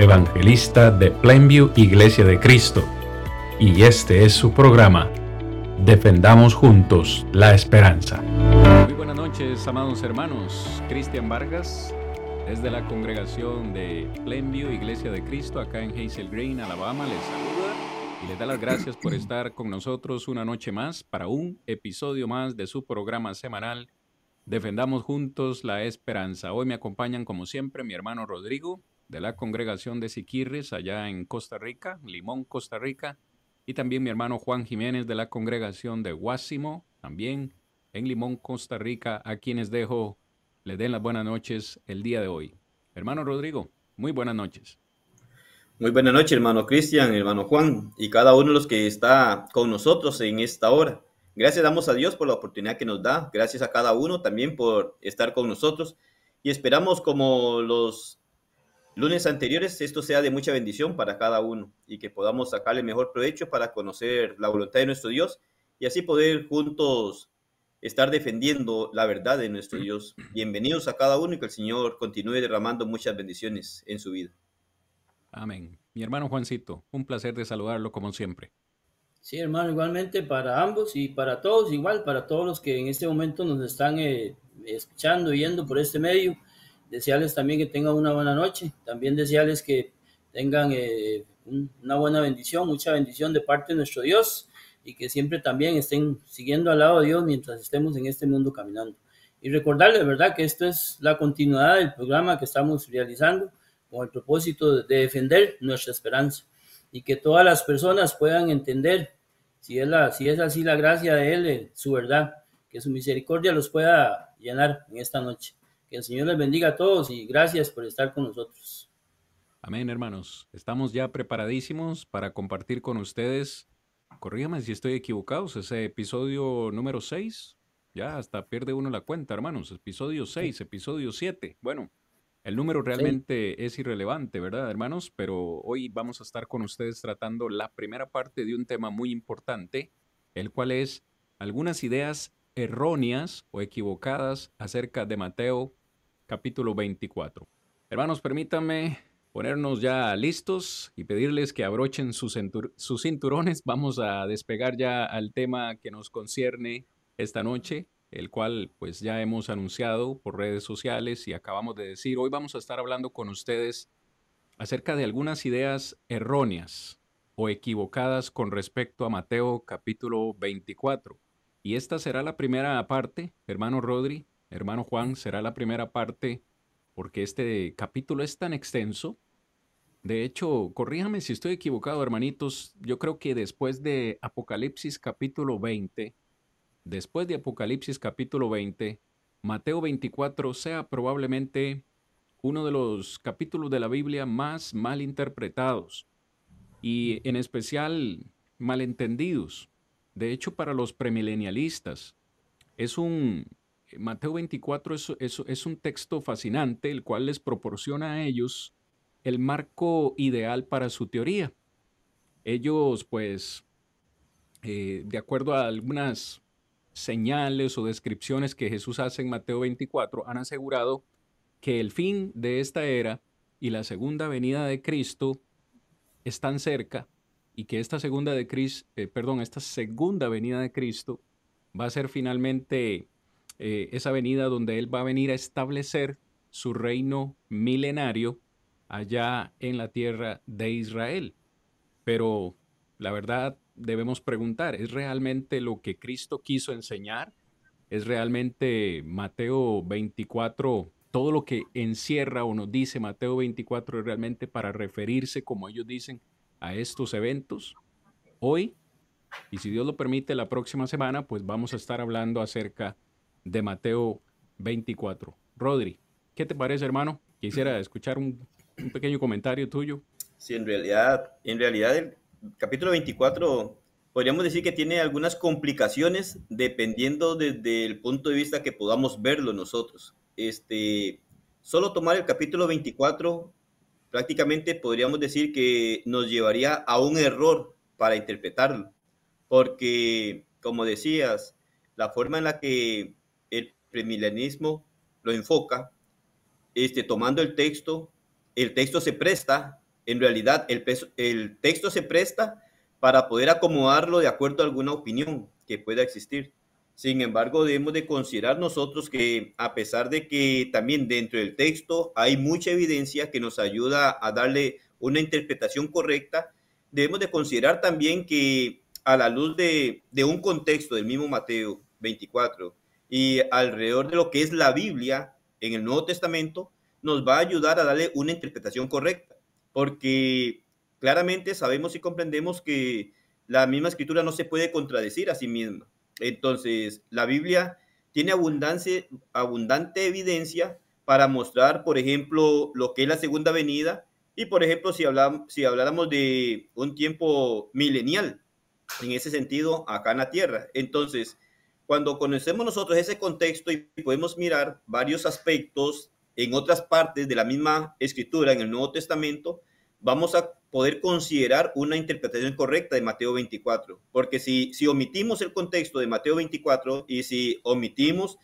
evangelista de Plainview Iglesia de Cristo, y este es su programa, Defendamos Juntos la Esperanza. Muy buenas noches, amados hermanos. Cristian Vargas, desde la congregación de Plainview Iglesia de Cristo, acá en Hazel Green, Alabama, les saluda y les da las gracias por estar con nosotros una noche más para un episodio más de su programa semanal Defendamos juntos la esperanza. Hoy me acompañan, como siempre, mi hermano Rodrigo, de la congregación de Siquirres, allá en Costa Rica, Limón, Costa Rica, y también mi hermano Juan Jiménez, de la congregación de Guásimo, también en Limón, Costa Rica, a quienes dejo, le den las buenas noches el día de hoy. Hermano Rodrigo, muy buenas noches. Muy buenas noches, hermano Cristian, hermano Juan, y cada uno de los que está con nosotros en esta hora. Gracias damos a Dios por la oportunidad que nos da. Gracias a cada uno también por estar con nosotros. Y esperamos como los lunes anteriores, esto sea de mucha bendición para cada uno y que podamos sacarle mejor provecho para conocer la voluntad de nuestro Dios y así poder juntos estar defendiendo la verdad de nuestro Dios. Bienvenidos a cada uno y que el Señor continúe derramando muchas bendiciones en su vida. Amén. Mi hermano Juancito, un placer de saludarlo como siempre. Sí, hermano, igualmente para ambos y para todos, igual para todos los que en este momento nos están eh, escuchando, viendo por este medio. Desearles también que tengan una buena noche, también desearles que tengan eh, una buena bendición, mucha bendición de parte de nuestro Dios y que siempre también estén siguiendo al lado de Dios mientras estemos en este mundo caminando. Y recordarles, ¿verdad?, que esto es la continuidad del programa que estamos realizando con el propósito de defender nuestra esperanza y que todas las personas puedan entender si es, si es así la gracia de Él, eh, su verdad, que su misericordia los pueda llenar en esta noche. Que el Señor les bendiga a todos y gracias por estar con nosotros. Amén, hermanos. Estamos ya preparadísimos para compartir con ustedes. Corrígame si estoy equivocado, ese episodio número 6. Ya hasta pierde uno la cuenta, hermanos. Episodio 6, episodio 7. Bueno, el número realmente es irrelevante, ¿verdad, hermanos? Pero hoy vamos a estar con ustedes tratando la primera parte de un tema muy importante, el cual es algunas ideas erróneas o equivocadas acerca de Mateo capítulo 24. Hermanos, permítanme ponernos ya listos y pedirles que abrochen sus, sus cinturones. Vamos a despegar ya al tema que nos concierne esta noche el cual pues ya hemos anunciado por redes sociales y acabamos de decir, hoy vamos a estar hablando con ustedes acerca de algunas ideas erróneas o equivocadas con respecto a Mateo capítulo 24. Y esta será la primera parte, hermano Rodri, hermano Juan, será la primera parte porque este capítulo es tan extenso. De hecho, corríjame si estoy equivocado, hermanitos, yo creo que después de Apocalipsis capítulo 20, después de Apocalipsis capítulo 20, Mateo 24 sea probablemente uno de los capítulos de la Biblia más mal interpretados y en especial malentendidos. De hecho, para los premilenialistas, es un, Mateo 24 es, es, un texto fascinante, el cual les proporciona a ellos el marco ideal para su teoría. Ellos, pues, eh, de acuerdo a algunas señales o descripciones que Jesús hace en Mateo 24 han asegurado que el fin de esta era y la segunda venida de Cristo están cerca y que esta segunda de eh, perdón, esta segunda venida de Cristo va a ser finalmente eh, esa venida donde él va a venir a establecer su reino milenario allá en la tierra de Israel. Pero la verdad debemos preguntar, ¿es realmente lo que Cristo quiso enseñar? ¿Es realmente Mateo 24, todo lo que encierra o nos dice Mateo 24 es realmente para referirse, como ellos dicen, a estos eventos? Hoy, y si Dios lo permite, la próxima semana, pues vamos a estar hablando acerca de Mateo 24. Rodri, ¿qué te parece, hermano? Quisiera escuchar un, un pequeño comentario tuyo. Sí, en realidad, en realidad el capítulo 24 podríamos decir que tiene algunas complicaciones dependiendo desde el punto de vista que podamos verlo nosotros. Este, solo tomar el capítulo 24 prácticamente podríamos decir que nos llevaría a un error para interpretarlo, porque como decías, la forma en la que el premilenismo lo enfoca, este, tomando el texto, el texto se presta, en realidad el, texto se presta para poder acomodarlo de acuerdo a alguna opinión que pueda existir. Sin embargo, debemos de considerar nosotros que a pesar de que también dentro del texto hay mucha evidencia que nos ayuda a darle una interpretación correcta, debemos de considerar también que a la luz de, de un contexto del mismo Mateo 24 y alrededor de lo que es la Biblia en el Nuevo Testamento, nos va a ayudar a darle una interpretación correcta, porque claramente sabemos y comprendemos que la misma escritura no se puede contradecir a sí misma. Entonces, la Biblia tiene abundancia, abundante evidencia para mostrar, por ejemplo, lo que es la segunda venida y, por ejemplo, si, hablamos, si habláramos de un tiempo milenial, en ese sentido, acá en la tierra. Entonces, cuando conocemos nosotros ese contexto y podemos mirar varios aspectos en otras partes de la misma escritura en el Nuevo Testamento, vamos a poder considerar una interpretación correcta de Mateo 24. Porque si, si omitimos el contexto de Mateo 24 y si omitimos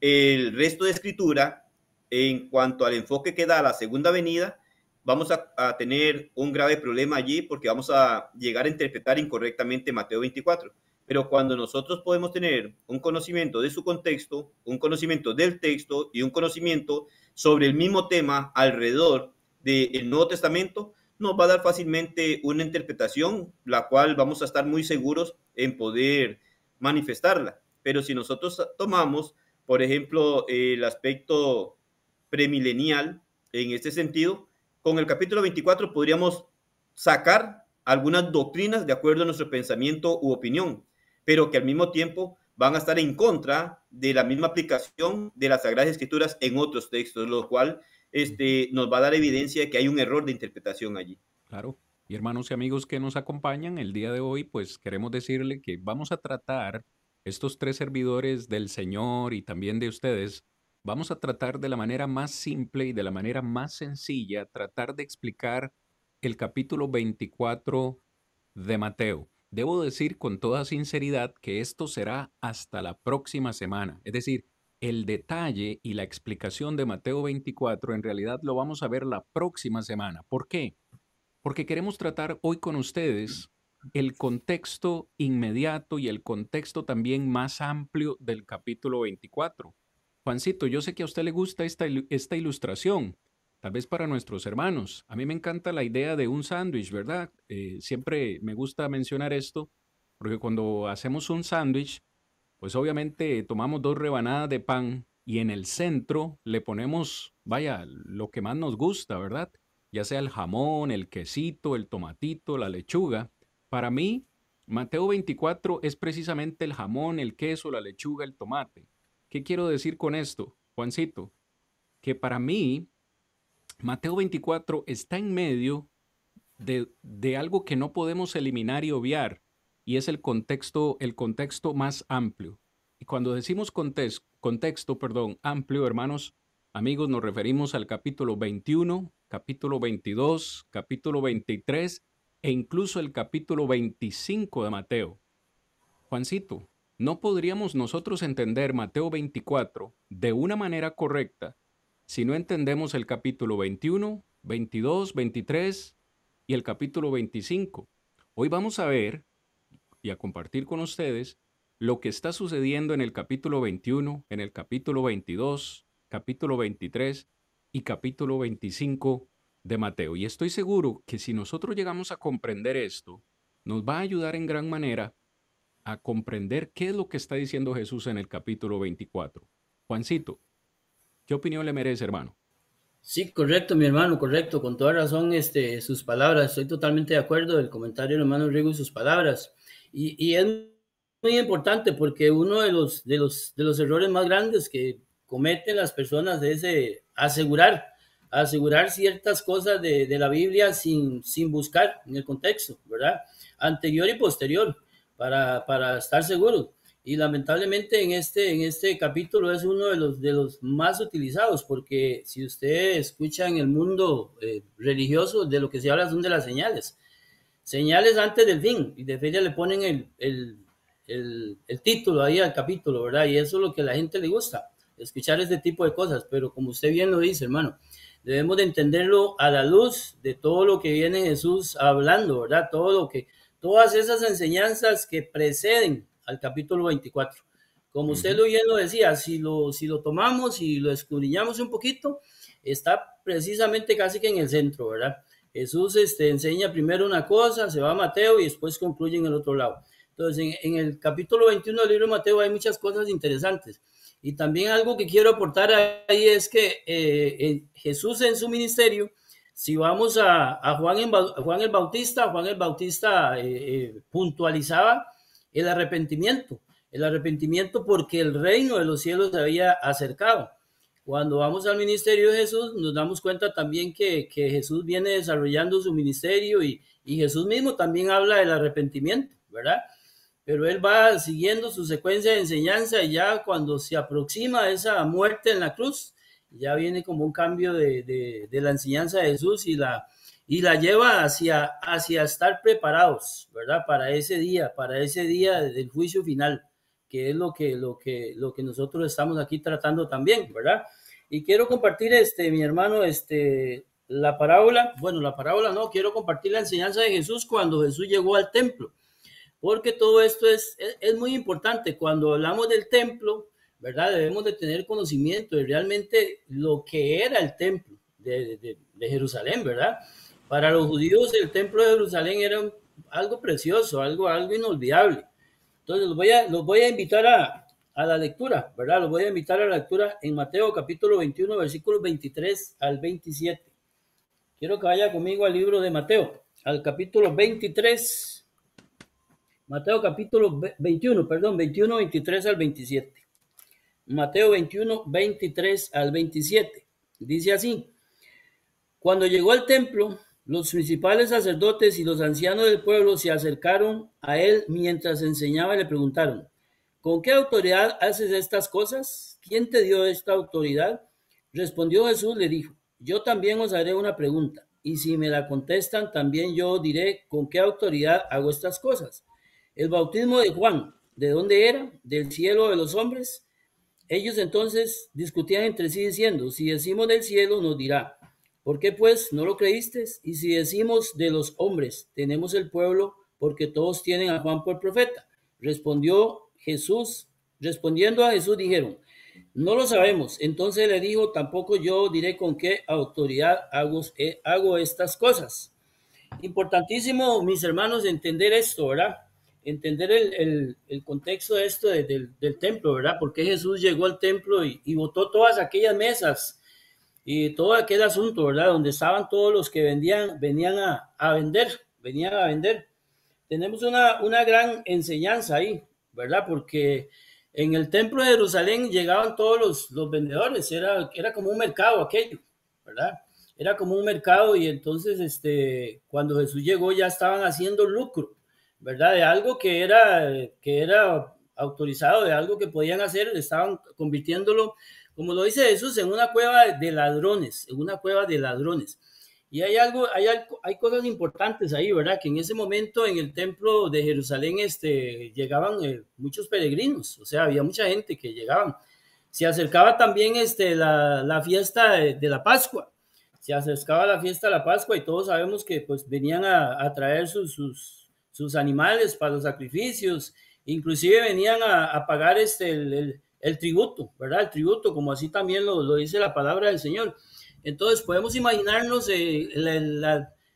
el resto de escritura en cuanto al enfoque que da la segunda venida, vamos a, a, tener un grave problema allí porque vamos a llegar a interpretar incorrectamente Mateo 24. Pero cuando nosotros podemos tener un conocimiento de su contexto, un conocimiento del texto y un conocimiento sobre el mismo tema alrededor del Nuevo Testamento, nos va a dar fácilmente una interpretación, la cual vamos a estar muy seguros en poder manifestarla. Pero si nosotros tomamos, por ejemplo, el aspecto premilenial en este sentido, con el capítulo 24 podríamos sacar algunas doctrinas de acuerdo a nuestro pensamiento u opinión, pero que al mismo tiempo van a estar en contra de la misma aplicación de las Sagradas Escrituras en otros textos, lo cual este, nos va a dar evidencia de que hay un error de interpretación allí. Claro. Y hermanos y amigos que nos acompañan el día de hoy, pues queremos decirle que vamos a tratar estos tres servidores del Señor y también de ustedes, vamos a tratar de la manera más simple y de la manera más sencilla, tratar de explicar el capítulo 24 de Mateo. Debo decir con toda sinceridad que esto será hasta la próxima semana, es decir, el detalle y la explicación de Mateo 24 en realidad lo vamos a ver la próxima semana. ¿Por qué? Porque queremos tratar hoy con ustedes el contexto inmediato y el contexto también más amplio del capítulo 24. Juancito, yo sé que a usted le gusta esta, esta ilustración, tal vez para nuestros hermanos. A mí me encanta la idea de un sándwich, ¿verdad? Eh, siempre me gusta mencionar esto, porque cuando hacemos un sándwich, pues obviamente tomamos dos rebanadas de pan y en el centro le ponemos, vaya, lo que más nos gusta, ¿verdad? Ya sea el jamón, el quesito, el tomatito, la lechuga. Para mí, Mateo 24 es precisamente el jamón, el queso, la lechuga, el tomate. ¿Qué quiero decir con esto, Juancito? Que para mí, Mateo 24 está en medio de, de algo que no podemos eliminar y obviar, y es el contexto, el contexto más amplio. Y cuando decimos contexto, contexto, perdón, amplio, hermanos, amigos, nos referimos al capítulo 21, capítulo 22, capítulo 23 e incluso el capítulo 25 de Mateo. Juancito, no podríamos nosotros entender Mateo 24 de una manera correcta si no entendemos el capítulo 21, 22, 23 y el capítulo 25. Hoy vamos a ver y a compartir con ustedes lo que está sucediendo en el capítulo 21, en el capítulo 22, capítulo 23 y capítulo 25 de Mateo. Y estoy seguro que si nosotros llegamos a comprender esto, nos va a ayudar en gran manera a comprender qué es lo que está diciendo Jesús en el capítulo 24. Juancito, ¿qué opinión le merece, hermano? Sí, correcto, mi hermano, correcto, con toda razón este, sus palabras. Estoy totalmente de acuerdo del comentario del hermano Rigo y sus palabras. Y, es muy importante porque uno de los, de, los, de los errores más grandes que cometen las personas es asegurar asegurar ciertas cosas de, de, la Biblia sin, sin buscar en el contexto, ¿verdad? Anterior y posterior, para, para estar seguros. Y lamentablemente en este, en este capítulo es uno de los, de los más utilizados, porque si usted escucha en el mundo eh, religioso, de lo que se habla son de las señales. Señales antes del fin, y de feria le ponen el, el, el, el título ahí al capítulo, ¿verdad? Y eso es lo que a la gente le gusta, escuchar este tipo de cosas. Pero como usted bien lo dice, hermano, debemos de entenderlo a la luz de todo lo que viene Jesús hablando, ¿verdad? Todo lo que, todas esas enseñanzas que preceden al capítulo 24. Como usted lo bien lo decía, si lo, si lo tomamos y lo escudriñamos un poquito, está precisamente casi que en el centro, ¿verdad? Jesús este, enseña primero una cosa, se va a Mateo y después concluye en el otro lado. Entonces, en, en el capítulo 21 del libro de Mateo hay muchas cosas interesantes. Y también algo que quiero aportar ahí es que eh, Jesús en su ministerio, si vamos a, a Juan, en, Juan, el Bautista, Juan el Bautista eh, eh, puntualizaba el arrepentimiento, el arrepentimiento porque el reino de los cielos se había acercado. Cuando vamos al ministerio de Jesús, nos damos cuenta también que, que Jesús viene desarrollando su ministerio y, y Jesús mismo también habla del arrepentimiento, ¿verdad? pero él va siguiendo su secuencia de enseñanza y ya cuando se aproxima esa muerte en la cruz, ya viene como un cambio de, de, de, la enseñanza de Jesús y la, y la lleva hacia, hacia estar preparados, ¿verdad? Para ese día, para ese día del juicio final, que es lo que, lo que, lo que nosotros estamos aquí tratando también, ¿verdad? Y quiero compartir, este, mi hermano, este, la parábola, bueno, la parábola no, quiero compartir la enseñanza de Jesús cuando Jesús llegó al templo porque todo esto es, es, muy importante. Cuando hablamos del templo, ¿verdad? Debemos de tener conocimiento de realmente lo que era el templo de, de, de Jerusalén, ¿verdad? Para los judíos el templo de Jerusalén era un, algo precioso, algo, algo inolvidable. Entonces los voy a, los voy a invitar a, a la lectura, ¿verdad? Los voy a invitar a la lectura en Mateo capítulo 21, versículos 23 al 27. Quiero que vaya conmigo al libro de Mateo, al capítulo 23 Mateo capítulo 21, perdón, 21, 23 al 27. Mateo 21, 23 al 27. Dice así, cuando llegó al templo, los principales sacerdotes y los ancianos del pueblo se acercaron a él mientras enseñaba y le preguntaron, ¿con qué autoridad haces estas cosas? ¿Quién te dio esta autoridad? Respondió Jesús, le dijo, yo también os haré una pregunta, y si me la contestan, también yo diré con qué autoridad hago estas cosas. El bautismo de Juan, ¿de dónde era? ¿Del cielo de los hombres? Ellos entonces discutían entre sí diciendo, si decimos del cielo, nos dirá, ¿por qué pues no lo creíste? Y si decimos de los hombres, tenemos el pueblo, porque todos tienen a Juan por profeta. Respondió Jesús, respondiendo a Jesús dijeron, no lo sabemos. Entonces le dijo, tampoco yo diré con qué autoridad hago, eh, estas cosas. Importantísimo, mis hermanos, entender esto, ¿verdad? entender el, contexto de esto de, de, del templo, ¿verdad? Porque Jesús llegó al templo y, y botó todas aquellas mesas y todo aquel asunto, ¿verdad? Donde estaban todos los que vendían, venían a, a vender, venían a vender. Tenemos una, una gran enseñanza ahí, ¿verdad? Porque en el templo de Jerusalén llegaban todos los, los vendedores, era, era como un mercado aquello, ¿verdad? Era como un mercado y entonces, este, cuando Jesús llegó ya estaban haciendo lucro ¿verdad? De algo que era, que era autorizado, de algo que podían hacer, estaban convirtiéndolo, como lo dice Jesús, en una cueva de ladrones, en una cueva de ladrones. Y hay algo, hay, algo, hay cosas importantes ahí, ¿verdad? Que en ese momento en el templo de Jerusalén este, llegaban eh, muchos peregrinos, o sea, había mucha gente que llegaban. Se acercaba también este, la, la fiesta de, de, la Pascua, se acercaba la fiesta de la Pascua y todos sabemos que pues venían a, a traer sus, sus, sus animales para los sacrificios, inclusive venían a, a pagar este, el, el, el, tributo, ¿verdad? El tributo, como así también lo, dice la palabra del Señor. Entonces podemos imaginarnos eh, el,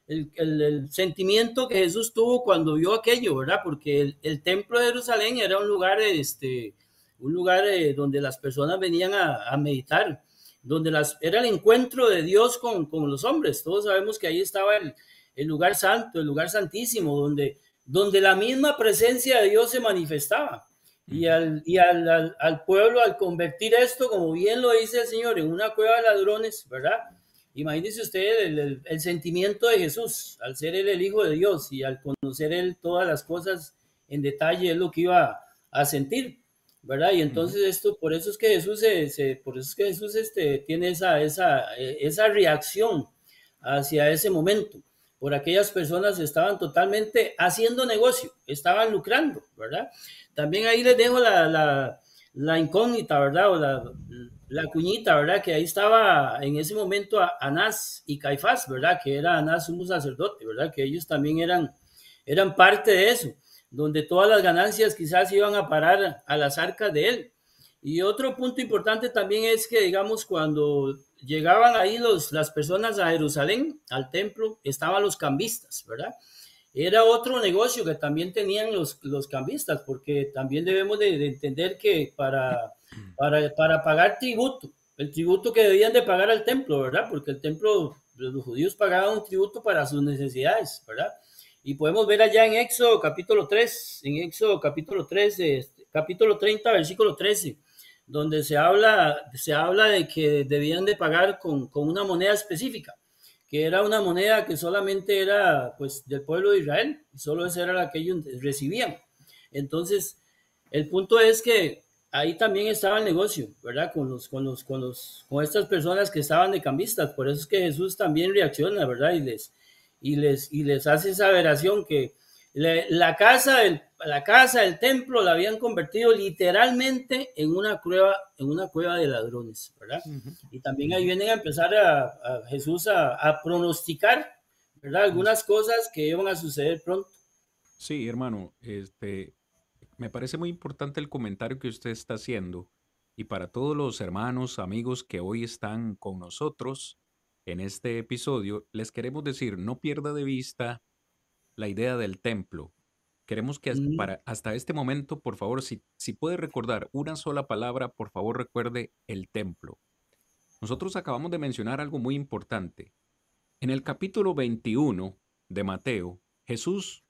el, sentimiento que Jesús tuvo cuando vio aquello, ¿verdad? Porque el, templo de Jerusalén era un lugar, este, un lugar eh, donde las personas venían a, meditar, donde las, era el encuentro de Dios con, con los hombres. Todos sabemos que ahí estaba el, el lugar santo, el lugar santísimo, donde donde la misma presencia de Dios se manifestaba. Y, al, y al, al, al, pueblo, al convertir esto, como bien lo dice el Señor, en una cueva de ladrones, ¿verdad? Imagínese usted el, sentimiento de Jesús, al ser él el Hijo de Dios y al conocer él todas las cosas en detalle, es lo que iba a sentir, ¿verdad? Y entonces esto, por eso es que Jesús, se, por eso es que Jesús este, tiene esa, esa, esa reacción hacia ese momento por aquellas personas que estaban totalmente haciendo negocio, estaban lucrando, ¿verdad? También ahí les dejo la, la, incógnita, ¿verdad? O la, cuñita, ¿verdad? Que ahí estaba en ese momento Anás y Caifás, ¿verdad? Que era Anás un sacerdote, ¿verdad? Que ellos también eran, eran parte de eso, donde todas las ganancias quizás iban a parar a las arcas de él. Y otro punto importante también es que, digamos, cuando llegaban ahí los, las personas a Jerusalén, al templo, estaban los cambistas, ¿verdad? Era otro negocio que también tenían los, los cambistas, porque también debemos de, entender que para, para, para, pagar tributo, el tributo que debían de pagar al templo, ¿verdad? Porque el templo, los judíos pagaban un tributo para sus necesidades, ¿verdad? Y podemos ver allá en Éxodo capítulo 3, en Éxodo capítulo 3, este, capítulo 30, versículo 13 donde se habla, se habla de que debían de pagar con, con, una moneda específica, que era una moneda que solamente era pues del pueblo de Israel, y solo esa era la que ellos recibían. Entonces, el punto es que ahí también estaba el negocio, ¿verdad? Con los, con los, con los, con estas personas que estaban de cambistas. Por eso es que Jesús también reacciona, ¿verdad? Y les, y les, y les hace esa veración que la, casa, el, la casa, el templo la habían convertido literalmente en una cueva, en una cueva de ladrones, ¿verdad? Y también ahí vienen a empezar a, Jesús a, pronosticar, ¿verdad? Algunas cosas que iban a suceder pronto. Sí, hermano, este, me parece muy importante el comentario que usted está haciendo. Y para todos los hermanos, amigos que hoy están con nosotros en este episodio, les queremos decir, no pierda de vista la idea del templo. Queremos que hasta, mm. para, hasta este momento, por favor, si, si puede recordar una sola palabra, por favor recuerde el templo. Nosotros acabamos de mencionar algo muy importante. En el capítulo 21 de Mateo, Jesús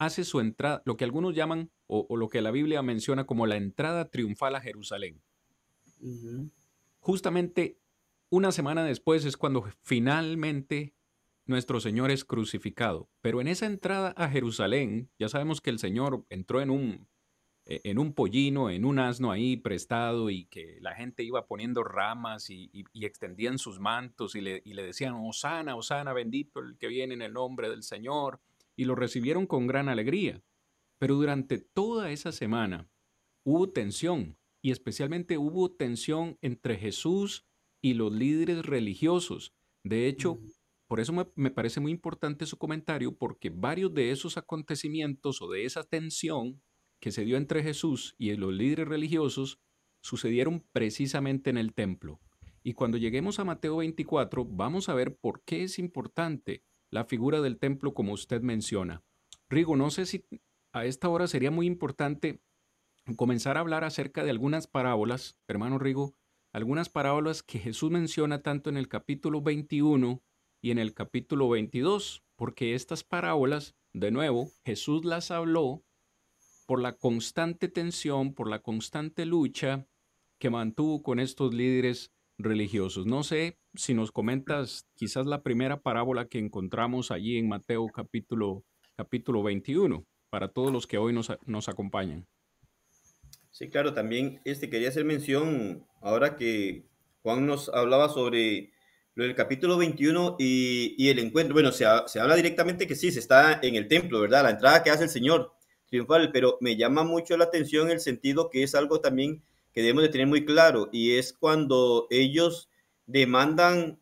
hace su entrada, lo que algunos llaman, o, lo que la Biblia menciona como la entrada triunfal a Jerusalén. Justamente una semana después es cuando finalmente nuestro Señor es crucificado. Pero en esa entrada a Jerusalén, ya sabemos que el Señor entró en un, e, en un pollino, en un asno ahí prestado y que la gente iba poniendo ramas y, extendían sus mantos y le, y le decían, Osana, Osana, bendito el que viene en el nombre del Señor. Y lo recibieron con gran alegría. Pero durante toda esa semana hubo tensión y especialmente hubo tensión entre Jesús y los líderes religiosos. De hecho, por eso me, parece muy importante su comentario, porque varios de esos acontecimientos o de esa tensión que se dio entre Jesús y los líderes religiosos sucedieron precisamente en el templo. Y cuando lleguemos a Mateo 24, vamos a ver por qué es importante la figura del templo como usted menciona. Rigo, no sé si a esta hora sería muy importante comenzar a hablar acerca de algunas parábolas, hermano Rigo, algunas parábolas que Jesús menciona tanto en el capítulo 21 y en el capítulo 22, porque estas parábolas, de nuevo, Jesús las habló por la constante tensión, por la constante lucha que mantuvo con estos líderes religiosos. No sé si nos comentas quizás la primera parábola que encontramos allí en Mateo capítulo, capítulo 21, para todos los que hoy nos, nos acompañan. Sí, claro, también este, quería hacer mención, ahora que Juan nos hablaba sobre lo del capítulo 21 y, el encuentro, bueno, se, se, habla directamente que sí, se está en el templo, ¿verdad? La entrada que hace el Señor triunfal, pero me llama mucho la atención el sentido que es algo también que debemos de tener muy claro y es cuando ellos demandan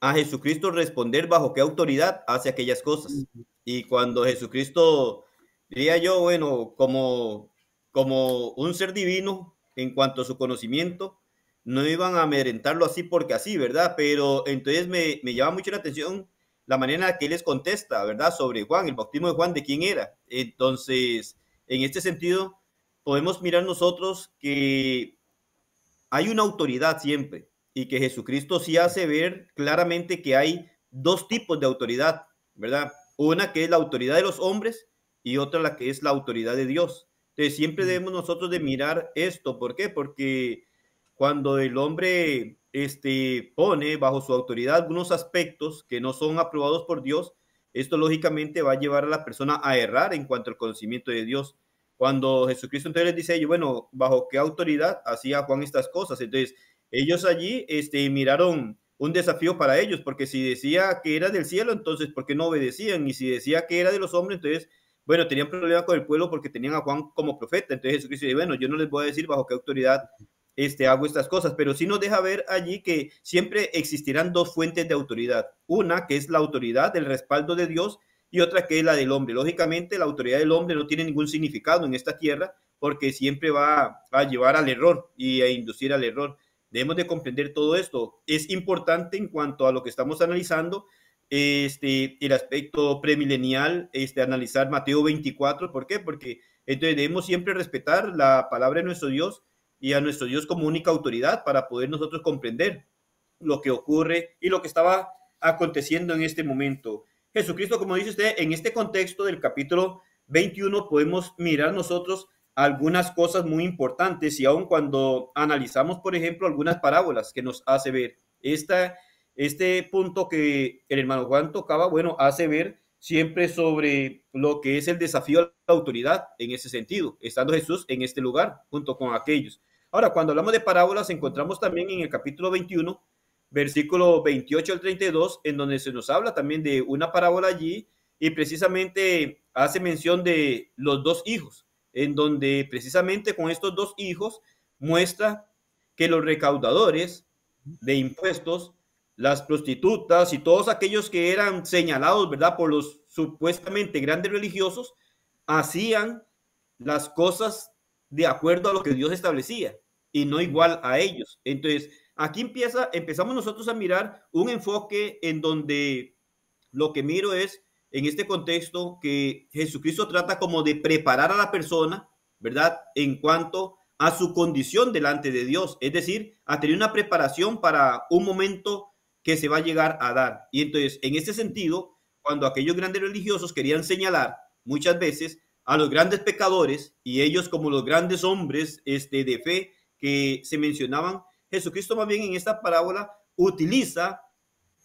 a Jesucristo responder bajo qué autoridad hace aquellas cosas. Y cuando Jesucristo, diría yo, bueno, como, como un ser divino en cuanto a su conocimiento, no iban a amedrentarlo así porque así, ¿verdad? Pero entonces me, me llama mucho la atención la manera en que él les contesta, ¿verdad? Sobre Juan, el bautismo de Juan, de quién era. Entonces, en este sentido, podemos mirar nosotros que hay una autoridad siempre y que Jesucristo sí hace ver claramente que hay dos tipos de autoridad, ¿verdad? Una que es la autoridad de los hombres y otra la que es la autoridad de Dios. Entonces, siempre debemos nosotros de mirar esto. ¿Por qué? Porque cuando el hombre este, pone bajo su autoridad algunos aspectos que no son aprobados por Dios, esto lógicamente va a llevar a la persona a errar en cuanto al conocimiento de Dios. Cuando Jesucristo entonces les dice, bueno, ¿bajo qué autoridad hacía Juan estas cosas? Entonces, ellos allí este, miraron un desafío para ellos, porque si decía que era del cielo, entonces, ¿por qué no obedecían? Y si decía que era de los hombres, entonces, bueno, tenían problemas con el pueblo porque tenían a Juan como profeta. Entonces Jesucristo dice, bueno, yo no les voy a decir bajo qué autoridad este, hago estas cosas, pero sí nos deja ver allí que siempre existirán dos fuentes de autoridad. Una que es la autoridad del respaldo de Dios y otra que es la del hombre. Lógicamente, la autoridad del hombre no tiene ningún significado en esta tierra porque siempre va a llevar al error y a inducir al error. Debemos de comprender todo esto. Es importante en cuanto a lo que estamos analizando, este, el aspecto premilenial, este, analizar Mateo 24. ¿Por qué? Porque entonces debemos siempre respetar la palabra de nuestro Dios y a nuestro Dios como única autoridad para poder nosotros comprender lo que ocurre y lo que estaba aconteciendo en este momento. Jesucristo, como dice usted, en este contexto del capítulo 21 podemos mirar nosotros algunas cosas muy importantes y aun cuando analizamos, por ejemplo, algunas parábolas que nos hace ver esta, este punto que el hermano Juan tocaba, bueno, hace ver siempre sobre lo que es el desafío a la autoridad en ese sentido, estando Jesús en este lugar junto con aquellos. Ahora, cuando hablamos de parábolas, encontramos también en el capítulo 21, versículo 28 al 32, en donde se nos habla también de una parábola allí y precisamente hace mención de los dos hijos en donde precisamente con estos dos hijos muestra que los recaudadores de impuestos, las prostitutas y todos aquellos que eran señalados, ¿verdad?, por los supuestamente grandes religiosos, hacían las cosas de acuerdo a lo que Dios establecía y no igual a ellos. Entonces, aquí empieza, empezamos nosotros a mirar un enfoque en donde lo que miro es en este contexto que Jesucristo trata como de preparar a la persona, ¿verdad? En cuanto a su condición delante de Dios, es decir, a tener una preparación para un momento que se va a llegar a dar. Y entonces, en este sentido, cuando aquellos grandes religiosos querían señalar muchas veces a los grandes pecadores y ellos como los grandes hombres este, de fe que se mencionaban, Jesucristo más bien en esta parábola utiliza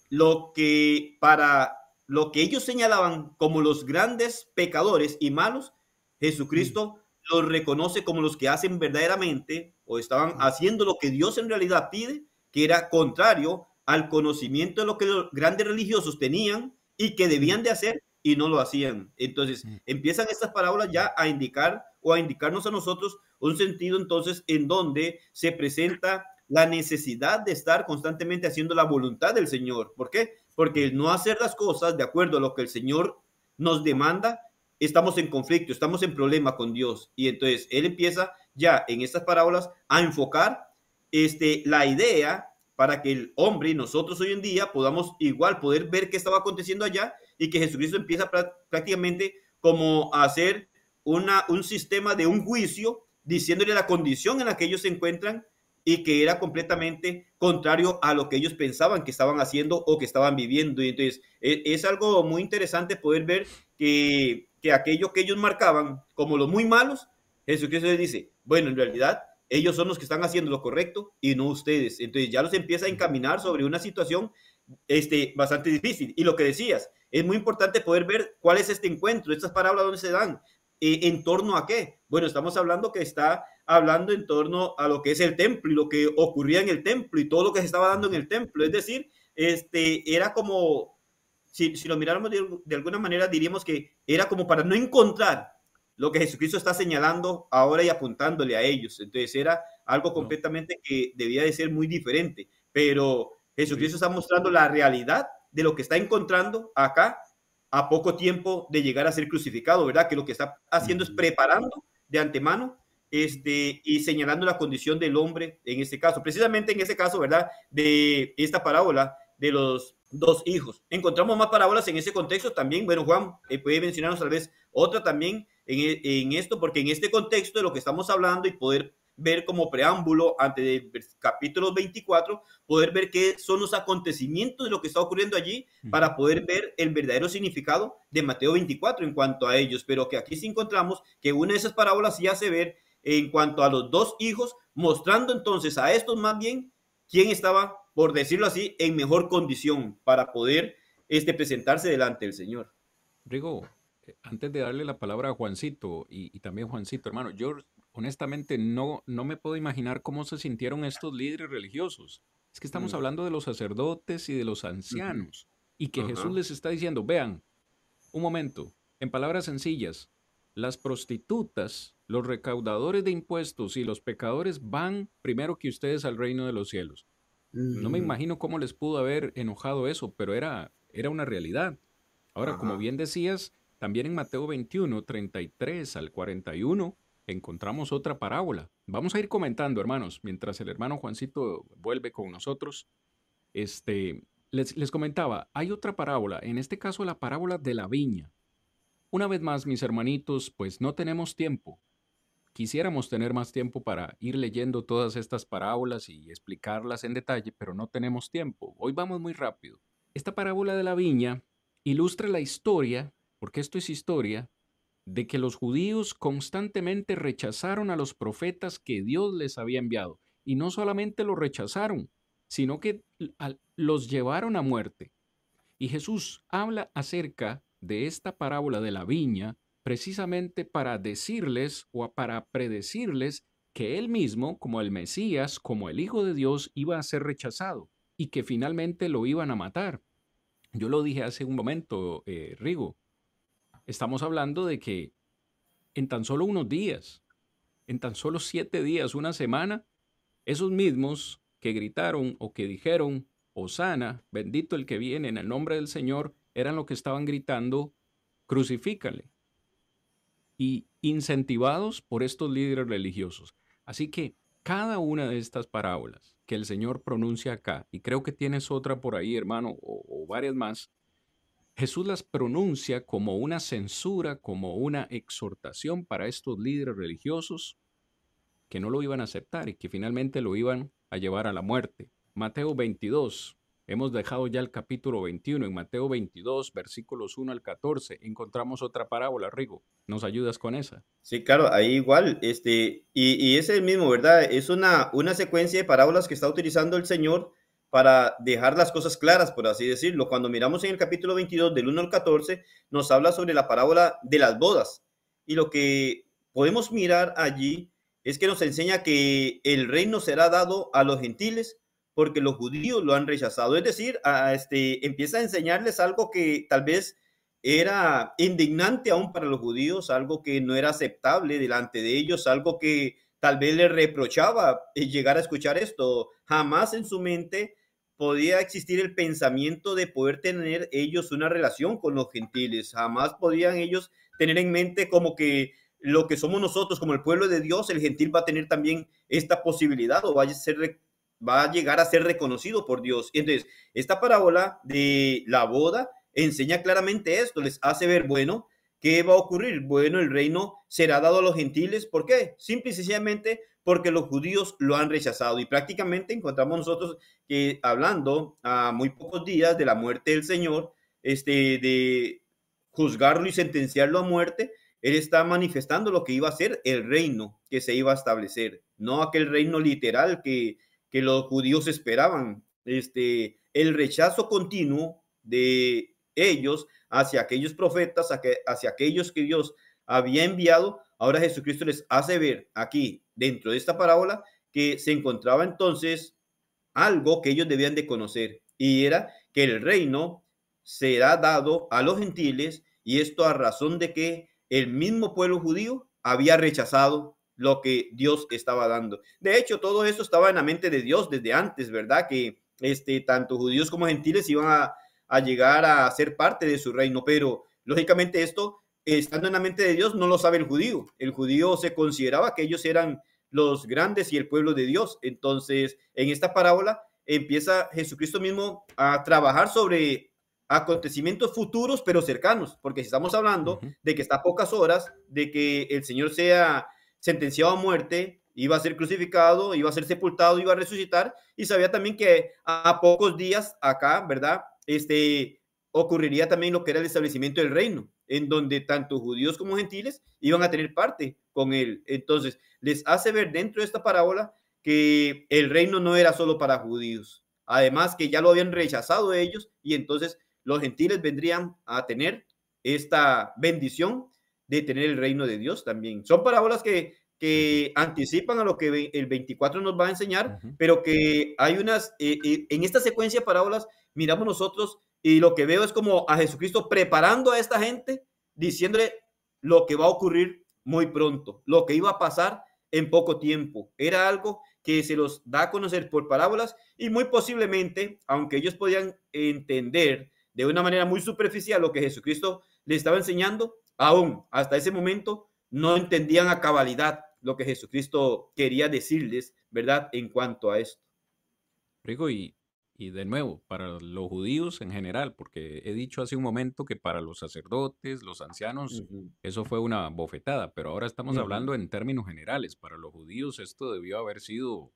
lo que para lo que ellos señalaban como los grandes pecadores y malos, Jesucristo los reconoce como los que hacen verdaderamente o estaban haciendo lo que Dios en realidad pide, que era contrario al conocimiento de lo que los grandes religiosos tenían y que debían de hacer y no lo hacían. Entonces, empiezan estas parábolas ya a indicar o a indicarnos a nosotros un sentido entonces en donde se presenta la necesidad de estar constantemente haciendo la voluntad del Señor. ¿Por qué? porque el no hacer las cosas de acuerdo a lo que el Señor nos demanda, estamos en conflicto, estamos en problema con Dios. Y entonces Él empieza ya en estas parábolas a enfocar este, la idea para que el hombre y nosotros hoy en día podamos igual poder ver qué estaba aconteciendo allá y que Jesucristo empieza prácticamente como a hacer una, un sistema de un juicio diciéndole la condición en la que ellos se encuentran y que era completamente contrario a lo que ellos pensaban que estaban haciendo o que estaban viviendo. Y entonces e, es, algo muy interesante poder ver que, que aquello que ellos marcaban como los muy malos, Jesucristo les dice, bueno, en realidad ellos son los que están haciendo lo correcto y no ustedes. Entonces ya los empieza a encaminar sobre una situación este, bastante difícil. Y lo que decías, es muy importante poder ver cuál es este encuentro, estas palabras donde se dan, eh, en torno a qué. Bueno, estamos hablando que está hablando en torno a lo que es el templo y lo que ocurría en el templo y todo lo que se estaba dando en el templo. Es decir, este, era como, si, si lo miráramos de, alguna manera, diríamos que era como para no encontrar lo que Jesucristo está señalando ahora y apuntándole a ellos. Entonces era algo completamente que debía de ser muy diferente. Pero Jesucristo está mostrando la realidad de lo que está encontrando acá a poco tiempo de llegar a ser crucificado, ¿verdad? Que lo que está haciendo es preparando de antemano este, y señalando la condición del hombre en este caso. Precisamente en ese caso, ¿verdad? De esta parábola de los dos hijos. Encontramos más parábolas en ese contexto también. Bueno, Juan, eh, puede mencionarnos tal vez otra también en, en, esto, porque en este contexto de lo que estamos hablando y poder ver como preámbulo ante el capítulo 24, poder ver qué son los acontecimientos de lo que está ocurriendo allí para poder ver el verdadero significado de Mateo 24 en cuanto a ellos. Pero que aquí sí encontramos que una de esas parábolas sí hace ver en cuanto a los dos hijos, mostrando entonces a estos más bien quién estaba, por decirlo así, en mejor condición para poder este, presentarse delante del Señor. Rigo, eh, antes de darle la palabra a Juancito y, también Juancito, hermano, yo honestamente no, no me puedo imaginar cómo se sintieron estos líderes religiosos. Es que estamos mm. hablando de los sacerdotes y de los ancianos y que Jesús les está diciendo, vean, un momento, en palabras sencillas, las prostitutas, los recaudadores de impuestos y los pecadores van primero que ustedes al reino de los cielos. No me imagino cómo les pudo haber enojado eso, pero era, era una realidad. Ahora, como bien decías, también en Mateo 21, 33 al 41, encontramos otra parábola. Vamos a ir comentando, hermanos, mientras el hermano Juancito vuelve con nosotros. Este, les, les comentaba, hay otra parábola, en este caso la parábola de la viña. Una vez más, mis hermanitos, pues no tenemos tiempo. Quisiéramos tener más tiempo para ir leyendo todas estas parábolas y explicarlas en detalle, pero no tenemos tiempo. Hoy vamos muy rápido. Esta parábola de la viña ilustra la historia, porque esto es historia, de que los judíos constantemente rechazaron a los profetas que Dios les había enviado. Y no solamente los rechazaron, sino que los llevaron a muerte. Y Jesús habla acerca de esta parábola de la viña precisamente para decirles o para predecirles que él mismo, como el Mesías, como el Hijo de Dios, iba a ser rechazado y que finalmente lo iban a matar. Yo lo dije hace un momento, eh, Rigo. Estamos hablando de que en tan solo unos días, en tan solo siete días, una semana, esos mismos que gritaron o que dijeron, Osana, bendito el que viene en el nombre del Señor, eran lo que estaban gritando, crucifícale. Y incentivados por estos líderes religiosos. Así que cada una de estas parábolas que el Señor pronuncia acá, y creo que tienes otra por ahí, hermano, o, varias más, Jesús las pronuncia como una censura, como una exhortación para estos líderes religiosos que no lo iban a aceptar y que finalmente lo iban a llevar a la muerte. Mateo 22, Hemos dejado ya el capítulo 21. En Mateo 22, versículos 1 al 14, encontramos otra parábola, Rigo. ¿Nos ayudas con esa? Sí, claro, ahí igual. Este, y, y es el mismo, ¿verdad? Es una, una secuencia de parábolas que está utilizando el Señor para dejar las cosas claras, por así decirlo. Cuando miramos en el capítulo 22, del 1 al 14, nos habla sobre la parábola de las bodas. Y lo que podemos mirar allí es que nos enseña que el reino será dado a los gentiles porque los judíos lo han rechazado. Es decir, a, este, empieza a enseñarles algo que tal vez era indignante aún para los judíos, algo que no era aceptable delante de ellos, algo que tal vez les reprochaba llegar a escuchar esto. Jamás en su mente podía existir el pensamiento de poder tener ellos una relación con los gentiles. Jamás podían ellos tener en mente como que lo que somos nosotros, como el pueblo de Dios, el gentil va a tener también esta posibilidad o va a llegar a ser reconocido por Dios. Entonces, esta parábola de la boda enseña claramente esto, les hace ver, bueno, ¿qué va a ocurrir? Bueno, el reino será dado a los gentiles. ¿Por qué? Simple y sencillamente porque los judíos lo han rechazado. Y prácticamente encontramos nosotros que hablando a muy pocos días de la muerte del Señor, este, de juzgarlo y sentenciarlo a muerte, él está manifestando lo que iba a ser el reino que se iba a establecer, no aquel reino literal que que los judíos esperaban. Este, el rechazo continuo de ellos hacia aquellos profetas, hacia aquellos que Dios había enviado, ahora Jesucristo les hace ver aquí, dentro de esta parábola, que se encontraba entonces algo que ellos debían de conocer, y era que el reino será dado a los gentiles, y esto a razón de que el mismo pueblo judío había rechazado lo que Dios estaba dando. De hecho, todo eso estaba en la mente de Dios desde antes, ¿verdad? Que este, tanto judíos como gentiles iban a, llegar a ser parte de su reino, pero lógicamente esto, estando en la mente de Dios, no lo sabe el judío. El judío se consideraba que ellos eran los grandes y el pueblo de Dios. Entonces, en esta parábola empieza Jesucristo mismo a trabajar sobre acontecimientos futuros pero cercanos, porque si estamos hablando de que está a pocas horas de que el Señor sea sentenciado a muerte, iba a ser crucificado, iba a ser sepultado, iba a resucitar, y sabía también que a pocos días acá, ¿verdad? Este, ocurriría también lo que era el establecimiento del reino, en donde tanto judíos como gentiles iban a tener parte con él. Entonces, les hace ver dentro de esta parábola que el reino no era solo para judíos. Además que ya lo habían rechazado ellos y entonces los gentiles vendrían a tener esta bendición de tener el reino de Dios también. Son parábolas que, que anticipan a lo que el 24 nos va a enseñar, pero que hay unas, eh, eh, en esta secuencia de parábolas, miramos nosotros y lo que veo es como a Jesucristo preparando a esta gente, diciéndole lo que va a ocurrir muy pronto, lo que iba a pasar en poco tiempo. Era algo que se los da a conocer por parábolas y muy posiblemente, aunque ellos podían entender de una manera muy superficial lo que Jesucristo les estaba enseñando, aún hasta ese momento no entendían a cabalidad lo que Jesucristo quería decirles, ¿verdad? En cuanto a esto. Rigo, y, y de nuevo, para los judíos en general, porque he dicho hace un momento que para los sacerdotes, los ancianos, eso fue una bofetada, pero ahora estamos hablando en términos generales. Para los judíos esto debió haber sido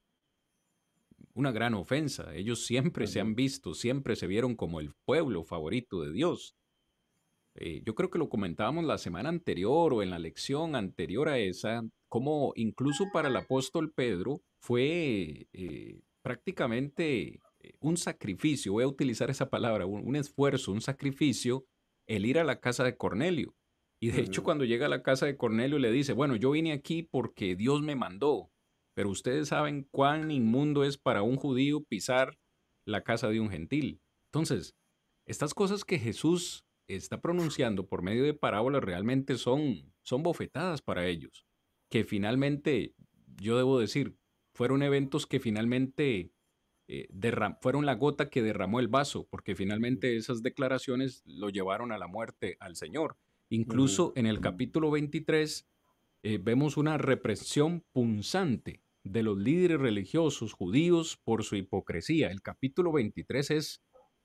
una gran ofensa. Ellos siempre se han visto, siempre se vieron como el pueblo favorito de Dios. Eh, yo creo que lo comentábamos la semana anterior o en la lección anterior a esa, como incluso para el apóstol Pedro fue eh, prácticamente un sacrificio, voy a utilizar esa palabra, un, esfuerzo, un sacrificio, el ir a la casa de Cornelio. Y de hecho cuando llega a la casa de Cornelio le dice, bueno, yo vine aquí porque Dios me mandó, pero ustedes saben cuán inmundo es para un judío pisar la casa de un gentil. Entonces, estas cosas que Jesús está pronunciando por medio de parábolas realmente son, son bofetadas para ellos, que finalmente, yo debo decir, fueron eventos que finalmente eh, fueron la gota que derramó el vaso, porque finalmente esas declaraciones lo llevaron a la muerte al Señor. Incluso en el capítulo 23 eh, vemos una represión punzante de los líderes religiosos judíos por su hipocresía. El capítulo 23 es,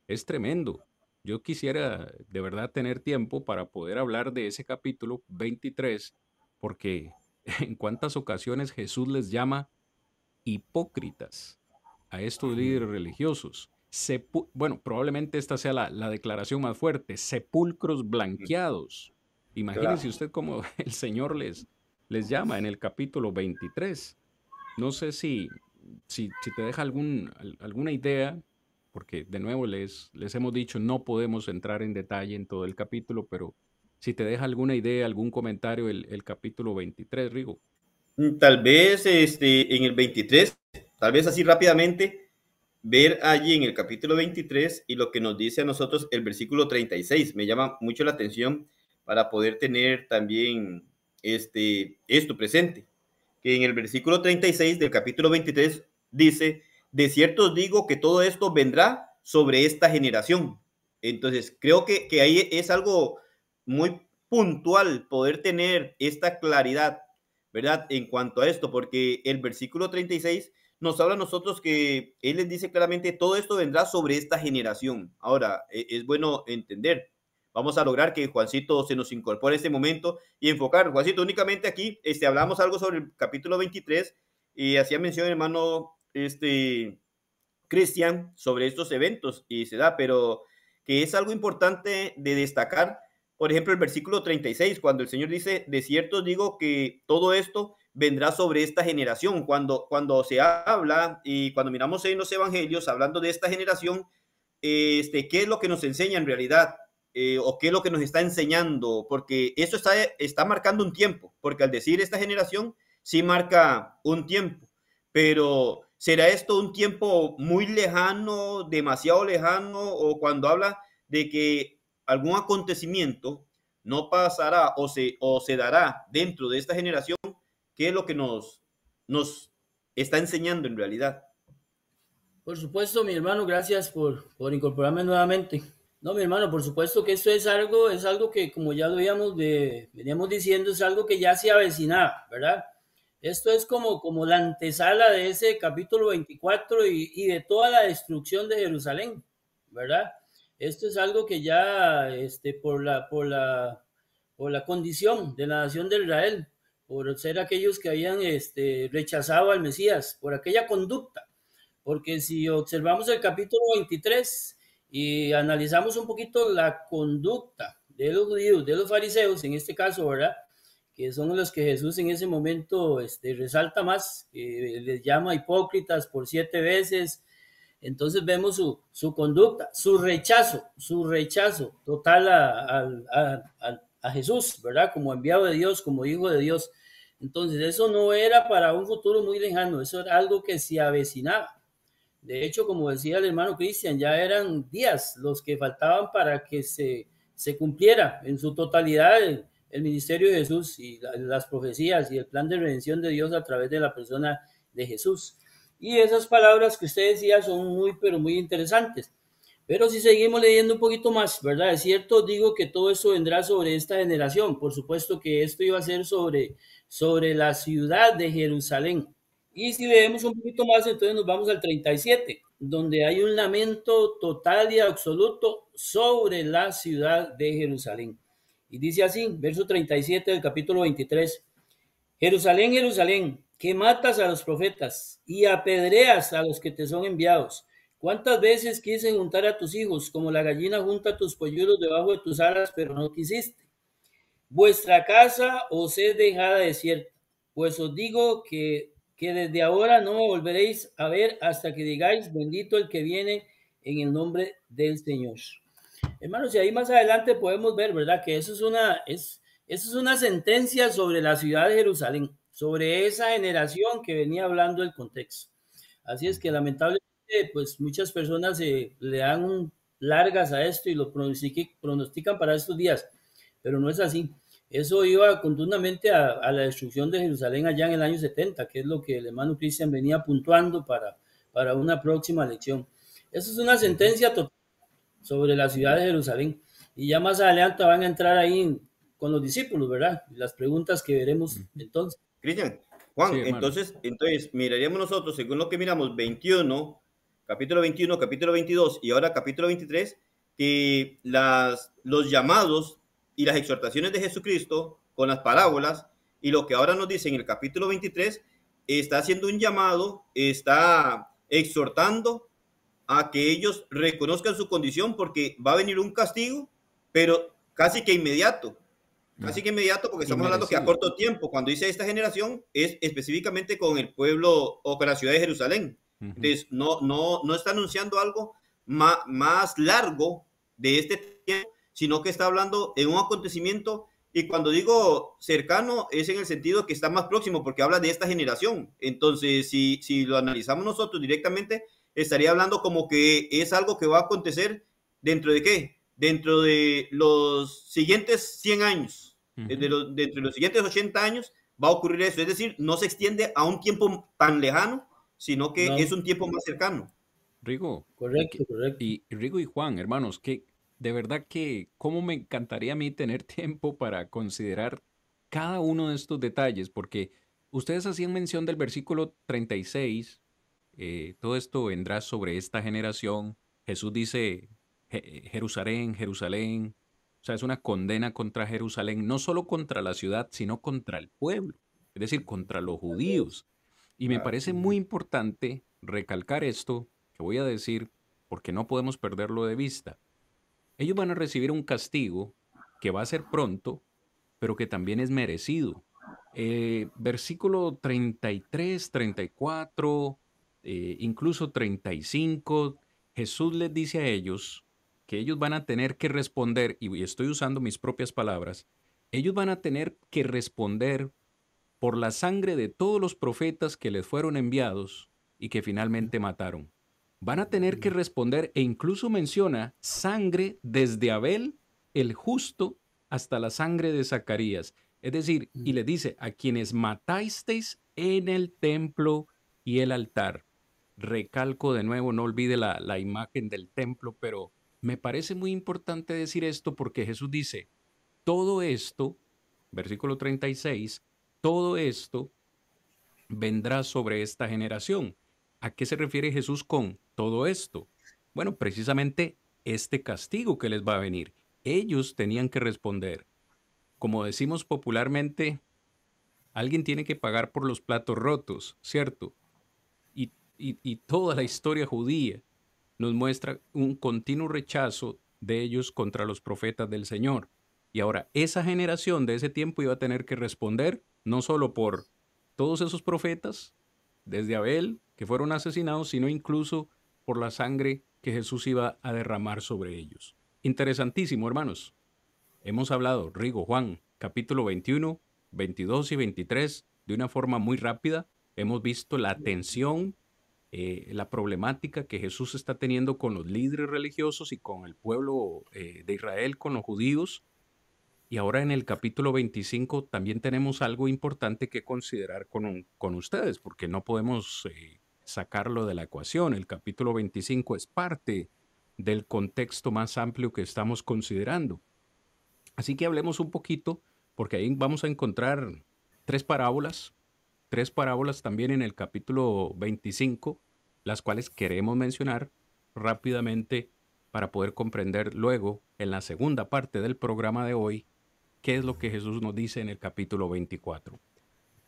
es tremendo. Yo quisiera de verdad tener tiempo para poder hablar de ese capítulo 23, porque en cuántas ocasiones Jesús les llama hipócritas a estos líderes religiosos. bueno, probablemente esta sea la, declaración más fuerte, sepulcros blanqueados. Imagínense usted cómo el Señor les, les llama en el capítulo 23. No sé si, si, te deja algún, alguna idea porque de nuevo les, les hemos dicho, no podemos entrar en detalle en todo el capítulo, pero si te deja alguna idea, algún comentario, el, el capítulo 23, Rigo. Mm, tal vez este, en el 23, tal vez así rápidamente, ver allí en el capítulo 23 y lo que nos dice a nosotros el versículo 36. Me llama mucho la atención para poder tener también este, esto presente. Que en el versículo 36 del capítulo 23 dice, de cierto os digo que todo esto vendrá sobre esta generación. Entonces, creo que, que ahí es algo muy puntual poder tener esta claridad, ¿verdad? En cuanto a esto, porque el versículo 36 nos habla a nosotros que Él les dice claramente, todo esto vendrá sobre esta generación. Ahora, e, es bueno entender. Vamos a lograr que Juancito se nos incorpore en este momento y enfocar. Juancito, únicamente aquí este, hablamos algo sobre el capítulo 23 y hacía mención, hermano este, Cristian sobre estos eventos y se da, pero que es algo importante de destacar, por ejemplo, el versículo 36, cuando el Señor dice, de cierto digo que todo esto vendrá sobre esta generación. Cuando, cuando se habla y cuando miramos en los evangelios hablando de esta generación, este, ¿qué es lo que nos enseña en realidad? Eh, o qué es lo que nos está enseñando, porque eso está, está marcando un tiempo, porque al decir esta generación, sí marca un tiempo, pero ¿Será esto un tiempo muy lejano, demasiado lejano, o cuando habla de que algún acontecimiento no pasará o se, o se dará dentro de esta generación? ¿Qué es lo que nos, nos está enseñando en realidad? Por supuesto, mi hermano, gracias por, por incorporarme nuevamente. No, mi hermano, por supuesto que esto es algo, es algo que, como ya lo habíamos de, veníamos diciendo, es algo que ya se avecina, ¿verdad? Esto es como, como la antesala de ese capítulo 24 y, de toda la destrucción de Jerusalén, ¿verdad? Esto es algo que ya, este, por, la, por, la, por la condición de la nación de Israel, por ser aquellos que habían este, rechazado al Mesías, por aquella conducta. Porque si observamos el capítulo 23 y analizamos un poquito la conducta de los judíos, de los fariseos, en este caso, ¿verdad? que son los que Jesús en ese momento este, resalta más, les llama hipócritas por siete veces. Entonces vemos su, su conducta, su rechazo, su rechazo total a, a, Jesús, ¿verdad? Como enviado de Dios, como hijo de Dios. Entonces eso no era para un futuro muy lejano, eso era algo que se avecinaba. De hecho, como decía el hermano Cristian, ya eran días los que faltaban para que se, se cumpliera en su totalidad el ministerio de Jesús y las profecías y el plan de redención de Dios a través de la persona de Jesús. Y esas palabras que usted decía son muy, pero muy interesantes. Pero si seguimos leyendo un poquito más, ¿verdad? Es cierto, digo que todo eso vendrá sobre esta generación. Por supuesto que esto iba a ser sobre, sobre la ciudad de Jerusalén. Y si leemos un poquito más, entonces nos vamos al 37, donde hay un lamento total y absoluto sobre la ciudad de Jerusalén. Y dice así, verso 37 del capítulo 23, Jerusalén, Jerusalén, que matas a los profetas y apedreas a los que te son enviados. ¿Cuántas veces quise juntar a tus hijos como la gallina junta tus polluelos debajo de tus alas, pero no quisiste? Vuestra casa os es dejada desierta, pues os digo que, que desde ahora no me volveréis a ver hasta que digáis, bendito el que viene en el nombre del Señor. Hermanos, y ahí más adelante podemos ver, ¿verdad? Que eso es una, es, eso es una sentencia sobre la ciudad de Jerusalén, sobre esa generación que venía hablando el contexto. Así es que lamentablemente, pues muchas personas se le dan largas a esto y lo pronostican para estos días, pero no es así. Eso iba contundamente a, a, la destrucción de Jerusalén allá en el año 70, que es lo que el hermano Cristian venía puntuando para, para una próxima lección. Eso es una sentencia total sobre la ciudad de Jerusalén. Y ya más adelante van a entrar ahí con los discípulos, ¿verdad? Las preguntas que veremos entonces. Cristian, Juan, entonces, entonces miraríamos nosotros, según lo que miramos, 21, capítulo 21, capítulo 22 y ahora capítulo 23, que las, los llamados y las exhortaciones de Jesucristo con las parábolas y lo que ahora nos dice en el capítulo 23, está haciendo un llamado, está exhortando a que ellos reconozcan su condición porque va a venir un castigo, pero casi que inmediato. Casi que inmediato porque estamos hablando que a corto tiempo, cuando dice esta generación, es específicamente con el pueblo o con la ciudad de Jerusalén. Entonces, no, no, no está anunciando algo más, más largo de este tiempo, sino que está hablando en un acontecimiento y cuando digo cercano es en el sentido que está más próximo porque habla de esta generación. Entonces, si, si lo analizamos nosotros directamente, estaría hablando como que es algo que va a acontecer dentro de qué? Dentro de los siguientes 100 años, dentro de los siguientes 80 años va a ocurrir eso. Es decir, no se extiende a un tiempo tan lejano, sino que es un tiempo más cercano. Rigo. Correcto, correcto. Y Rigo y Juan, hermanos, que de verdad que cómo me encantaría a mí tener tiempo para considerar cada uno de estos detalles, porque ustedes hacían mención del versículo 36 eh, todo esto vendrá sobre esta generación. Jesús dice, Jerusalén, Jerusalén. O sea, es una condena contra Jerusalén, no solo contra la ciudad, sino contra el pueblo, es decir, contra los judíos. Y me parece muy importante recalcar esto que voy a decir, porque no podemos perderlo de vista. Ellos van a recibir un castigo que va a ser pronto, pero que también es merecido. Eh, versículo 33, 34, eh, incluso 35, Jesús les dice a ellos que ellos van a tener que responder, y estoy usando mis propias palabras, ellos van a tener que responder por la sangre de todos los profetas que les fueron enviados y que finalmente mataron. Van a tener que responder e incluso menciona sangre desde Abel, el justo, hasta la sangre de Zacarías. Es decir, y le dice, a quienes matasteis en el templo y el altar recalco de nuevo, no olvide la, la imagen del templo, pero me parece muy importante decir esto porque Jesús dice, todo esto, versículo 36, todo esto vendrá sobre esta generación. ¿A qué se refiere Jesús con todo esto? Bueno, precisamente este castigo que les va a venir. Ellos tenían que responder. Como decimos popularmente, alguien tiene que pagar por los platos rotos, ¿cierto? y, toda la historia judía nos muestra un continuo rechazo de ellos contra los profetas del Señor. Y ahora esa generación de ese tiempo iba a tener que responder no solo por todos esos profetas, desde Abel, que fueron asesinados, sino incluso por la sangre que Jesús iba a derramar sobre ellos. Interesantísimo, hermanos. Hemos hablado, Rigo, Juan, capítulo 21, 22 y 23, de una forma muy rápida. Hemos visto la tensión, eh, la problemática que Jesús está teniendo con los líderes religiosos y con el pueblo eh, de Israel, con los judíos. Y ahora en el capítulo 25 también tenemos algo importante que considerar con, con ustedes, porque no podemos eh, sacarlo de la ecuación. El capítulo 25 es parte del contexto más amplio que estamos considerando. Así que hablemos un poquito, porque ahí vamos a encontrar tres parábolas, tres parábolas también en el capítulo 25, las cuales queremos mencionar rápidamente para poder comprender luego en la segunda parte del programa de hoy qué es lo que Jesús nos dice en el capítulo 24.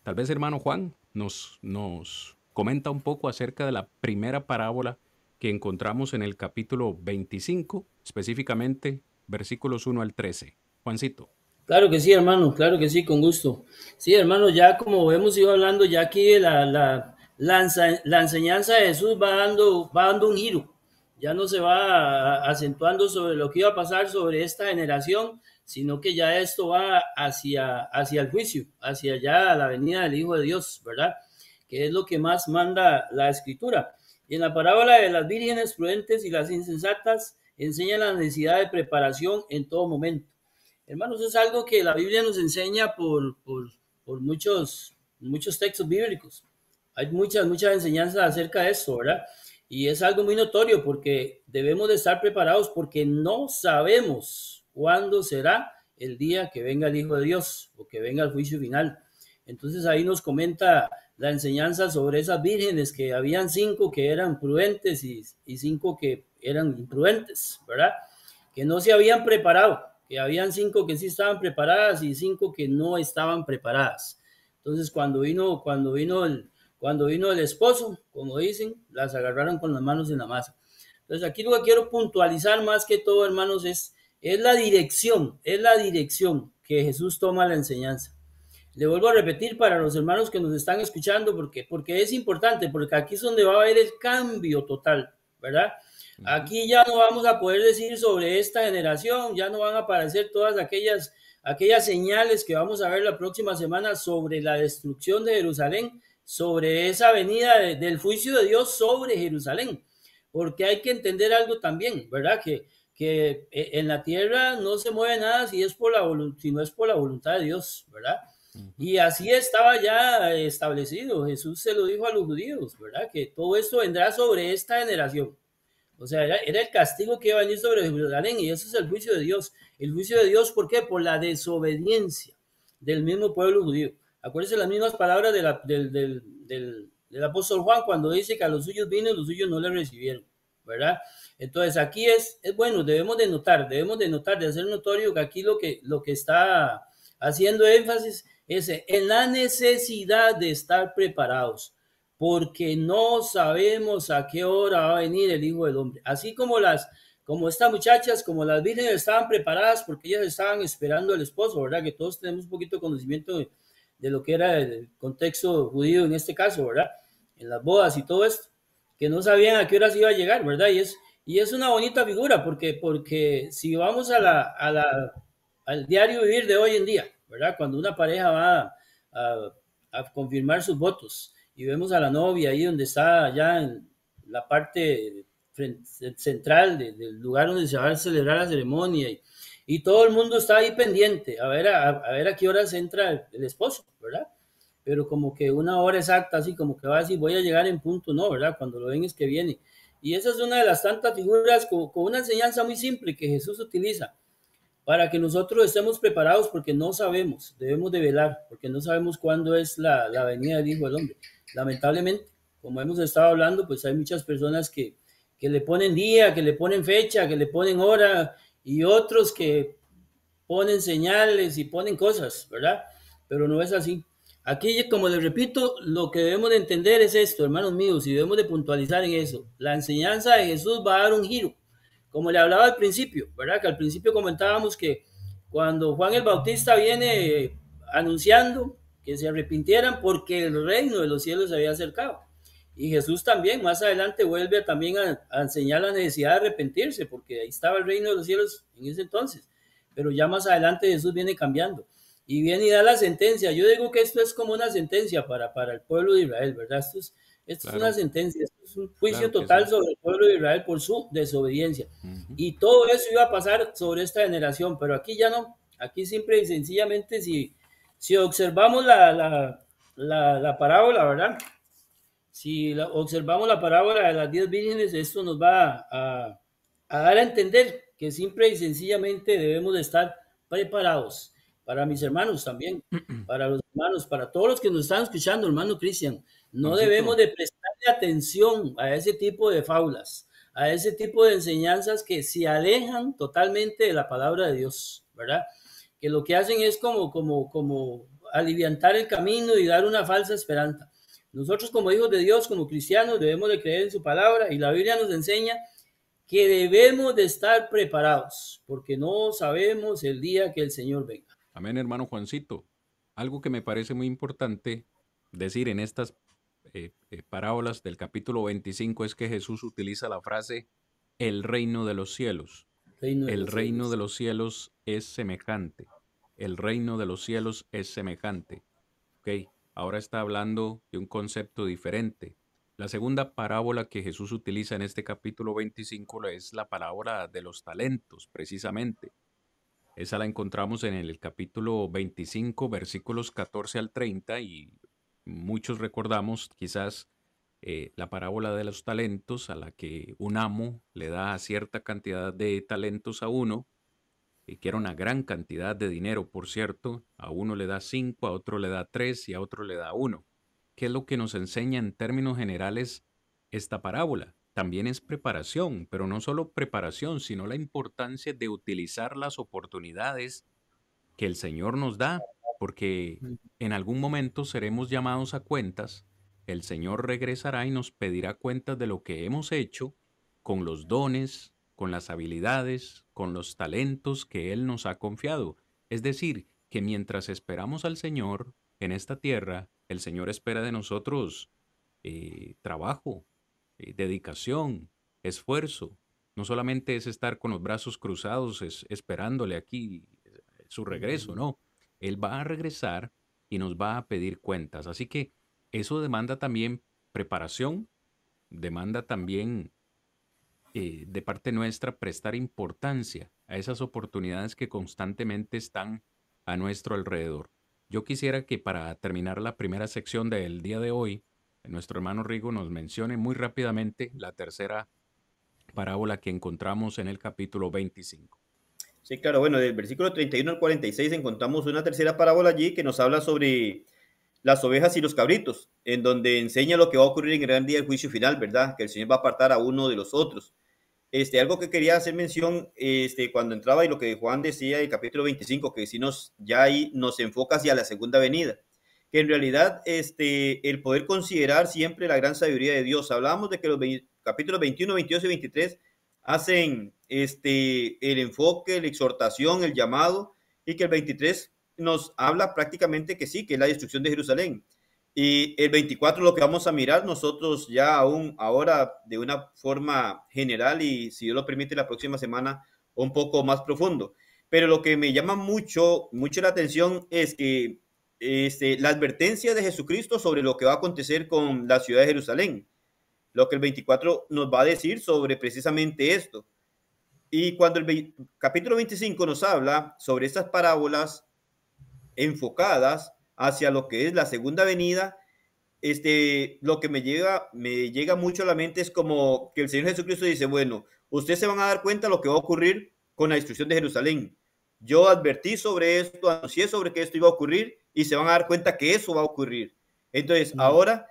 Tal vez hermano Juan nos, nos comenta un poco acerca de la primera parábola que encontramos en el capítulo 25, específicamente versículos 1 al 13. Juancito. Claro que sí, hermano, claro que sí, con gusto. Sí, hermano, ya como hemos ido hablando, ya aquí la, la, la, enseñanza de Jesús va dando, va dando un giro. Ya no se va acentuando sobre lo que iba a pasar sobre esta generación, sino que ya esto va hacia, hacia el juicio, hacia ya la venida del Hijo de Dios, ¿verdad? Que es lo que más manda la escritura. Y en la parábola de las vírgenes prudentes y las insensatas, enseña la necesidad de preparación en todo momento. Hermanos, es algo que la Biblia nos enseña por, por, muchos, muchos textos bíblicos. Hay muchas, muchas enseñanzas acerca de esto, ¿verdad? Y es algo muy notorio porque debemos de estar preparados porque no sabemos cuándo será el día que venga el Hijo de Dios o que venga el juicio final. Entonces ahí nos comenta la enseñanza sobre esas vírgenes, que habían cinco que eran prudentes y, cinco que eran imprudentes, ¿verdad? Que no se habían preparado que habían cinco que sí estaban preparadas y cinco que no estaban preparadas. Entonces, cuando vino, cuando vino el, cuando vino el esposo, como dicen, las agarraron con las manos en la masa. Entonces, aquí lo que quiero puntualizar más que todo, hermanos, es, es la dirección, es la dirección que Jesús toma la enseñanza. Le vuelvo a repetir para los hermanos que nos están escuchando, porque, porque es importante, porque aquí es donde va a haber el cambio total, ¿verdad? Aquí ya no vamos a poder decir sobre esta generación, ya no van a aparecer todas aquellas, aquellas señales que vamos a ver la próxima semana sobre la destrucción de Jerusalén, sobre esa venida del juicio de Dios sobre Jerusalén. Porque hay que entender algo también, ¿verdad? Que, que eh, en la tierra no se mueve nada si, es por la, si no es por la voluntad de Dios, ¿verdad? Y así estaba ya establecido. Jesús se lo dijo a los judíos, ¿verdad? Que todo esto vendrá sobre esta generación. O sea, era, el castigo que iba a venir sobre Jerusalén y eso es el juicio de Dios. El juicio de Dios, ¿por qué? Por la desobediencia del mismo pueblo judío. Acuérdense las mismas palabras del, del, apóstol Juan cuando dice que a los suyos vino y los suyos no le recibieron, ¿verdad? Entonces aquí es, es bueno, debemos de notar, debemos de notar, de hacer notorio que aquí lo que, lo que está haciendo énfasis es en la necesidad de estar preparados porque no sabemos a qué hora va a venir el Hijo del Hombre. Así como las, como estas muchachas, como las vírgenes estaban preparadas porque ellas estaban esperando al esposo, ¿verdad? Que todos tenemos un poquito de conocimiento de, lo que era el contexto judío en este caso, ¿verdad? En las bodas y todo esto, que no sabían a qué hora se iba a llegar, ¿verdad? Y es, y es una bonita figura porque, porque si vamos a la, a la, al diario vivir de hoy en día, ¿verdad? Cuando una pareja va a, a confirmar sus votos, y vemos a la novia ahí donde está ya en la parte central del lugar donde se va a celebrar la ceremonia y, y todo el mundo está ahí pendiente a ver a, ver a qué horas entra el, esposo, ¿verdad? Pero como que una hora exacta, así como que va a decir voy a llegar en punto, no, ¿verdad? Cuando lo ven es que viene. Y esa es una de las tantas figuras con, con una enseñanza muy simple que Jesús utiliza para que nosotros estemos preparados porque no sabemos, debemos de velar, porque no sabemos cuándo es la, la venida del Hijo del Hombre lamentablemente, como hemos estado hablando, pues hay muchas personas que, que le ponen día, que le ponen fecha, que le ponen hora y otros que ponen señales y ponen cosas, ¿verdad? Pero no es así. Aquí, como les repito, lo que debemos de entender es esto, hermanos míos, y debemos de puntualizar en eso. La enseñanza de Jesús va a dar un giro, como le hablaba al principio, ¿verdad? Que al principio comentábamos que, cuando Juan el Bautista viene anunciando que se arrepintieran porque el reino de los cielos se había acercado. Y Jesús también más adelante vuelve también a, a, enseñar la necesidad de arrepentirse, porque ahí estaba el reino de los cielos en ese entonces. Pero ya más adelante Jesús viene cambiando y viene y da la sentencia. Yo digo que esto es como una sentencia para, para el pueblo de Israel, ¿verdad? Esto es, esto es una sentencia, esto es un juicio claro total sí. sobre el pueblo de Israel por su desobediencia. Uh -huh. Y todo eso iba a pasar sobre esta generación, pero aquí ya no. Aquí simple y sencillamente, si, si observamos la, la, la, la parábola, ¿verdad? Si observamos la parábola de las diez vírgenes, esto nos va a, a dar a entender que simple y sencillamente debemos de estar preparados para mis hermanos también, para los hermanos, para todos los que nos están escuchando, hermano Cristian. No debemos de prestarle atención a ese tipo de fábulas, a ese tipo de enseñanzas que se alejan totalmente de la palabra de Dios, ¿verdad? Que lo que hacen es como, como, como aliviantar el camino y dar una falsa esperanza. Nosotros como hijos de Dios, como cristianos, debemos de creer en su palabra y la Biblia nos enseña que debemos de estar preparados, porque no sabemos el día que el Señor venga. Amén, hermano Juancito. Algo que me parece muy importante decir en estas eh, eh, parábolas del capítulo 25 es que Jesús utiliza la frase el reino de los cielos. Reino de el los reino cielos. de los cielos es semejante. El reino de los cielos es semejante. Ok, ahora está hablando de un concepto diferente. La segunda parábola que Jesús utiliza en este capítulo 25 es la parábola de los talentos, precisamente. Esa la encontramos en el capítulo 25, versículos 14 al 30 y muchos recordamos quizás eh, la parábola de los talentos a la que un amo le da cierta cantidad de talentos a uno, y que era una gran cantidad de dinero, por cierto, a uno le da cinco, a otro le da tres y a otro le da uno. ¿Qué es lo que nos enseña en términos generales esta parábola? también es preparación, pero no solo preparación, sino la importancia de utilizar las oportunidades que el Señor nos da, porque en algún momento seremos llamados a cuentas, el Señor regresará y nos pedirá cuentas de lo que hemos hecho con los dones, con las habilidades, con los talentos que Él nos ha confiado. Es decir, que mientras esperamos al Señor en esta tierra, el Señor espera de nosotros eh, trabajo, eh, dedicación, esfuerzo. No solamente es estar con los brazos cruzados es, esperándole aquí eh, su regreso, no. Él va a regresar y nos va a pedir cuentas. Así que eso demanda también preparación, demanda también eh, de parte nuestra prestar importancia a esas oportunidades que constantemente están a nuestro alrededor. Yo quisiera que para terminar la primera sección del día de hoy, nuestro hermano Rigo nos mencione muy rápidamente la tercera parábola que encontramos en el capítulo 25. Sí, claro, bueno, del versículo 31 al 46 encontramos una tercera parábola allí que nos habla sobre las ovejas y los cabritos, en donde enseña lo que va a ocurrir en el gran día del juicio final, ¿verdad? Que el Señor va a apartar a uno de los otros. Este, algo que quería hacer mención este, cuando entraba y lo que Juan decía el capítulo 25, que si nos, ya ahí nos enfoca hacia la segunda venida que en realidad este, el poder considerar siempre la gran sabiduría de Dios. Hablábamos de que los capítulos 21, 22 y 23 hacen este, el enfoque, la exhortación, el llamado, y que el 23 nos habla prácticamente que sí, que es la destrucción de Jerusalén. Y el 24 lo que vamos a mirar nosotros ya aún ahora de una forma general y si Dios lo permite la próxima semana un poco más profundo. Pero lo que me llama mucho, mucho la atención es que este, la advertencia de Jesucristo sobre lo que va a acontecer con la ciudad de Jerusalén. Lo que el 24 nos va a decir sobre precisamente esto. Y cuando el capítulo 25 nos habla sobre estas parábolas enfocadas hacia lo que es la segunda venida, este, lo que me llega, me llega mucho a la mente es como que el Señor Jesucristo dice, bueno, ustedes se van a dar cuenta de lo que va a ocurrir con la destrucción de Jerusalén. Yo advertí sobre esto, anuncié sobre que esto iba a ocurrir y se van a dar cuenta que eso va a ocurrir. Entonces, ahora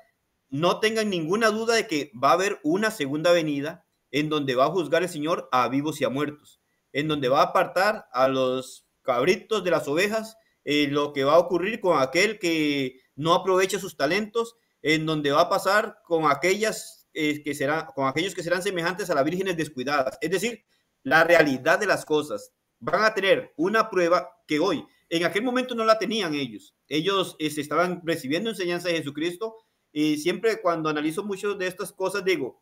no tengan ninguna duda de que va a haber una segunda venida en donde va a juzgar el Señor a vivos y a muertos, en donde va a apartar a los cabritos de las ovejas, eh, lo que va a ocurrir con aquel que no aprovecha sus talentos, en donde va a pasar con aquellas eh, que serán, con aquellos que serán semejantes a las vírgenes descuidadas. Es decir, la realidad de las cosas. van a tener una prueba que hoy, en aquel momento no la tenían ellos. Ellos se este, estaban recibiendo enseñanza de Jesucristo y siempre cuando analizo muchas de estas cosas digo,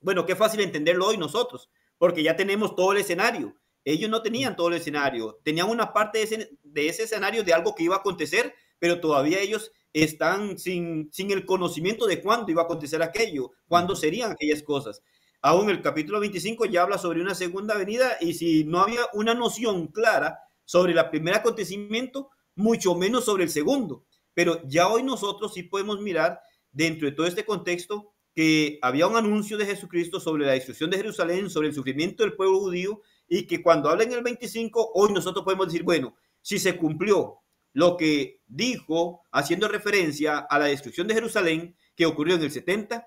bueno, qué fácil entenderlo hoy nosotros, porque ya tenemos todo el escenario. Ellos no tenían todo el escenario, tenían una parte de ese, de ese escenario de algo que iba a acontecer, pero todavía ellos están sin, sin el conocimiento de cuándo iba a acontecer aquello, cuándo serían aquellas cosas. Aún el capítulo 25 ya habla sobre una segunda venida y si no había una noción clara sobre el primer acontecimiento, mucho menos sobre el segundo. Pero ya hoy nosotros sí podemos mirar dentro de todo este contexto que había un anuncio de Jesucristo sobre la destrucción de Jerusalén, sobre el sufrimiento del pueblo judío, y que cuando habla en el 25, hoy nosotros podemos decir, bueno, si se cumplió lo que dijo, haciendo referencia a la destrucción de Jerusalén, que ocurrió en el 70,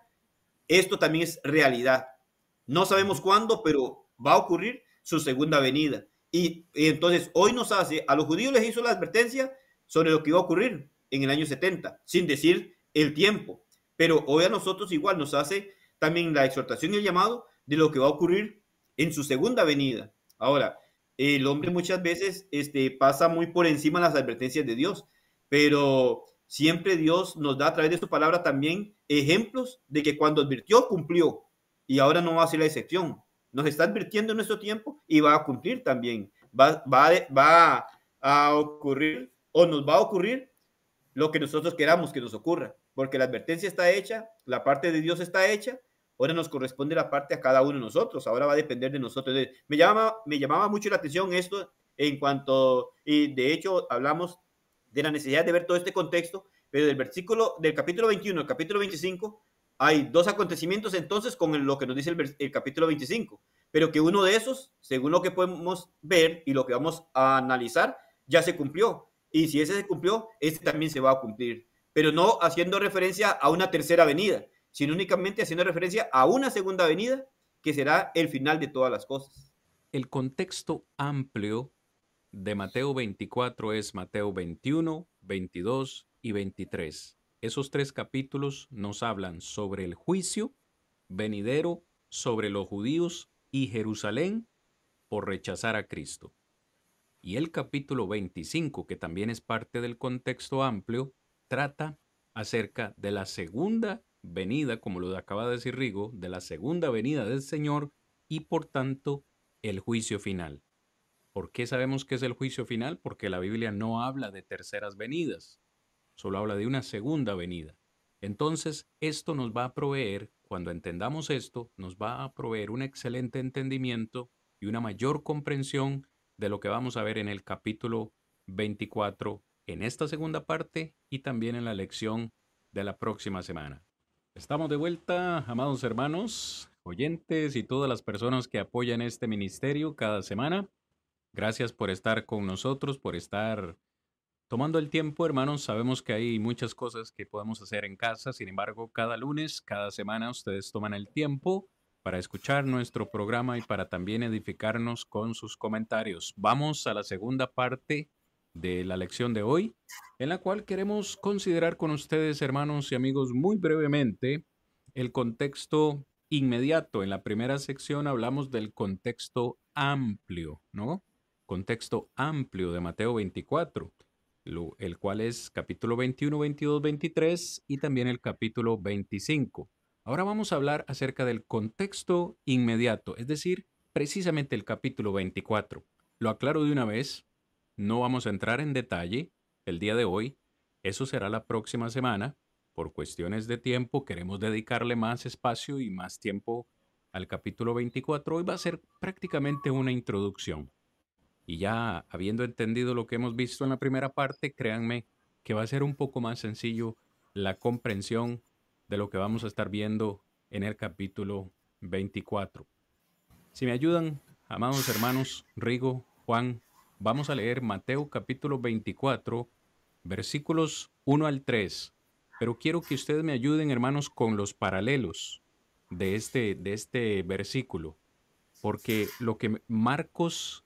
esto también es realidad. No sabemos cuándo, pero va a ocurrir su segunda venida. Y, entonces hoy nos hace, a los judíos les hizo la advertencia sobre lo que iba a ocurrir en el año 70, sin decir el tiempo. Pero hoy a nosotros igual nos hace también la exhortación y el llamado de lo que va a ocurrir en su segunda venida. Ahora, el hombre muchas veces este, pasa muy por encima las advertencias de Dios, pero siempre Dios nos da a través de su palabra también ejemplos de que cuando advirtió, cumplió. Y ahora no va a ser la excepción. Nos está advirtiendo en nuestro tiempo y va a cumplir también. Va, va, va a ocurrir o nos va a ocurrir lo que nosotros queramos que nos ocurra porque la advertencia está hecha, la parte de Dios está hecha, ahora nos corresponde la parte a cada uno de nosotros, ahora va a depender de nosotros. Me, llama, me llamaba mucho la atención esto en cuanto, y de hecho hablamos de la necesidad de ver todo este contexto, pero del versículo del capítulo 21 al capítulo 25 hay dos acontecimientos entonces con lo que nos dice el, el capítulo 25, pero que uno de esos, según lo que podemos ver y lo que vamos a analizar, ya se cumplió. Y si ese se cumplió, este también se va a cumplir pero no haciendo referencia a una tercera venida, sino únicamente haciendo referencia a una segunda venida que será el final de todas las cosas. El contexto amplio de Mateo 24 es Mateo 21, 22 y 23. Esos tres capítulos nos hablan sobre el juicio venidero sobre los judíos y Jerusalén por rechazar a Cristo. Y el capítulo 25, que también es parte del contexto amplio, trata acerca de la segunda venida, como lo acaba de decir Rigo, de la segunda venida del Señor y por tanto el juicio final. ¿Por qué sabemos que es el juicio final? Porque la Biblia no habla de terceras venidas, solo habla de una segunda venida. Entonces, esto nos va a proveer, cuando entendamos esto, nos va a proveer un excelente entendimiento y una mayor comprensión de lo que vamos a ver en el capítulo 24 en esta segunda parte y también en la lección de la próxima semana. Estamos de vuelta, amados hermanos, oyentes y todas las personas que apoyan este ministerio cada semana. Gracias por estar con nosotros, por estar tomando el tiempo, hermanos. Sabemos que hay muchas cosas que podemos hacer en casa, sin embargo, cada lunes, cada semana ustedes toman el tiempo para escuchar nuestro programa y para también edificarnos con sus comentarios. Vamos a la segunda parte de la lección de hoy, en la cual queremos considerar con ustedes, hermanos y amigos, muy brevemente el contexto inmediato. En la primera sección hablamos del contexto amplio, ¿no? Contexto amplio de Mateo 24, el cual es capítulo 21, 22, 23 y también el capítulo 25. Ahora vamos a hablar acerca del contexto inmediato, es decir, precisamente el capítulo 24. Lo aclaro de una vez, no vamos a entrar en detalle el día de hoy. Eso será la próxima semana. Por cuestiones de tiempo queremos dedicarle más espacio y más tiempo al capítulo 24. Hoy va a ser prácticamente una introducción. Y ya habiendo entendido lo que hemos visto en la primera parte, créanme que va a ser un poco más sencillo la comprensión de lo que vamos a estar viendo en el capítulo 24. Si me ayudan, amados hermanos, Rigo, Juan, Vamos a leer Mateo capítulo 24, versículos 1 al 3. Pero quiero que ustedes me ayuden, hermanos, con los paralelos de este, de este versículo. Porque lo que Marcos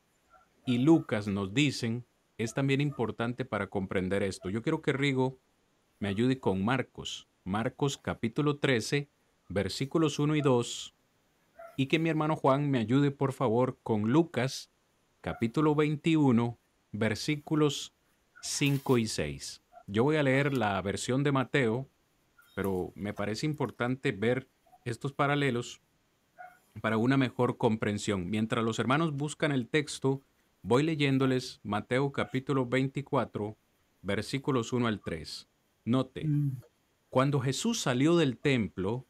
y Lucas nos dicen es también importante para comprender esto. Yo quiero que Rigo me ayude con Marcos. Marcos capítulo 13, versículos 1 y 2. Y que mi hermano Juan me ayude, por favor, con Lucas capítulo 21, versículos 5 y 6. Yo voy a leer la versión de Mateo, pero me parece importante ver estos paralelos para una mejor comprensión. Mientras los hermanos buscan el texto, voy leyéndoles Mateo capítulo 24, versículos 1 al 3. Note, mm. cuando Jesús salió del templo,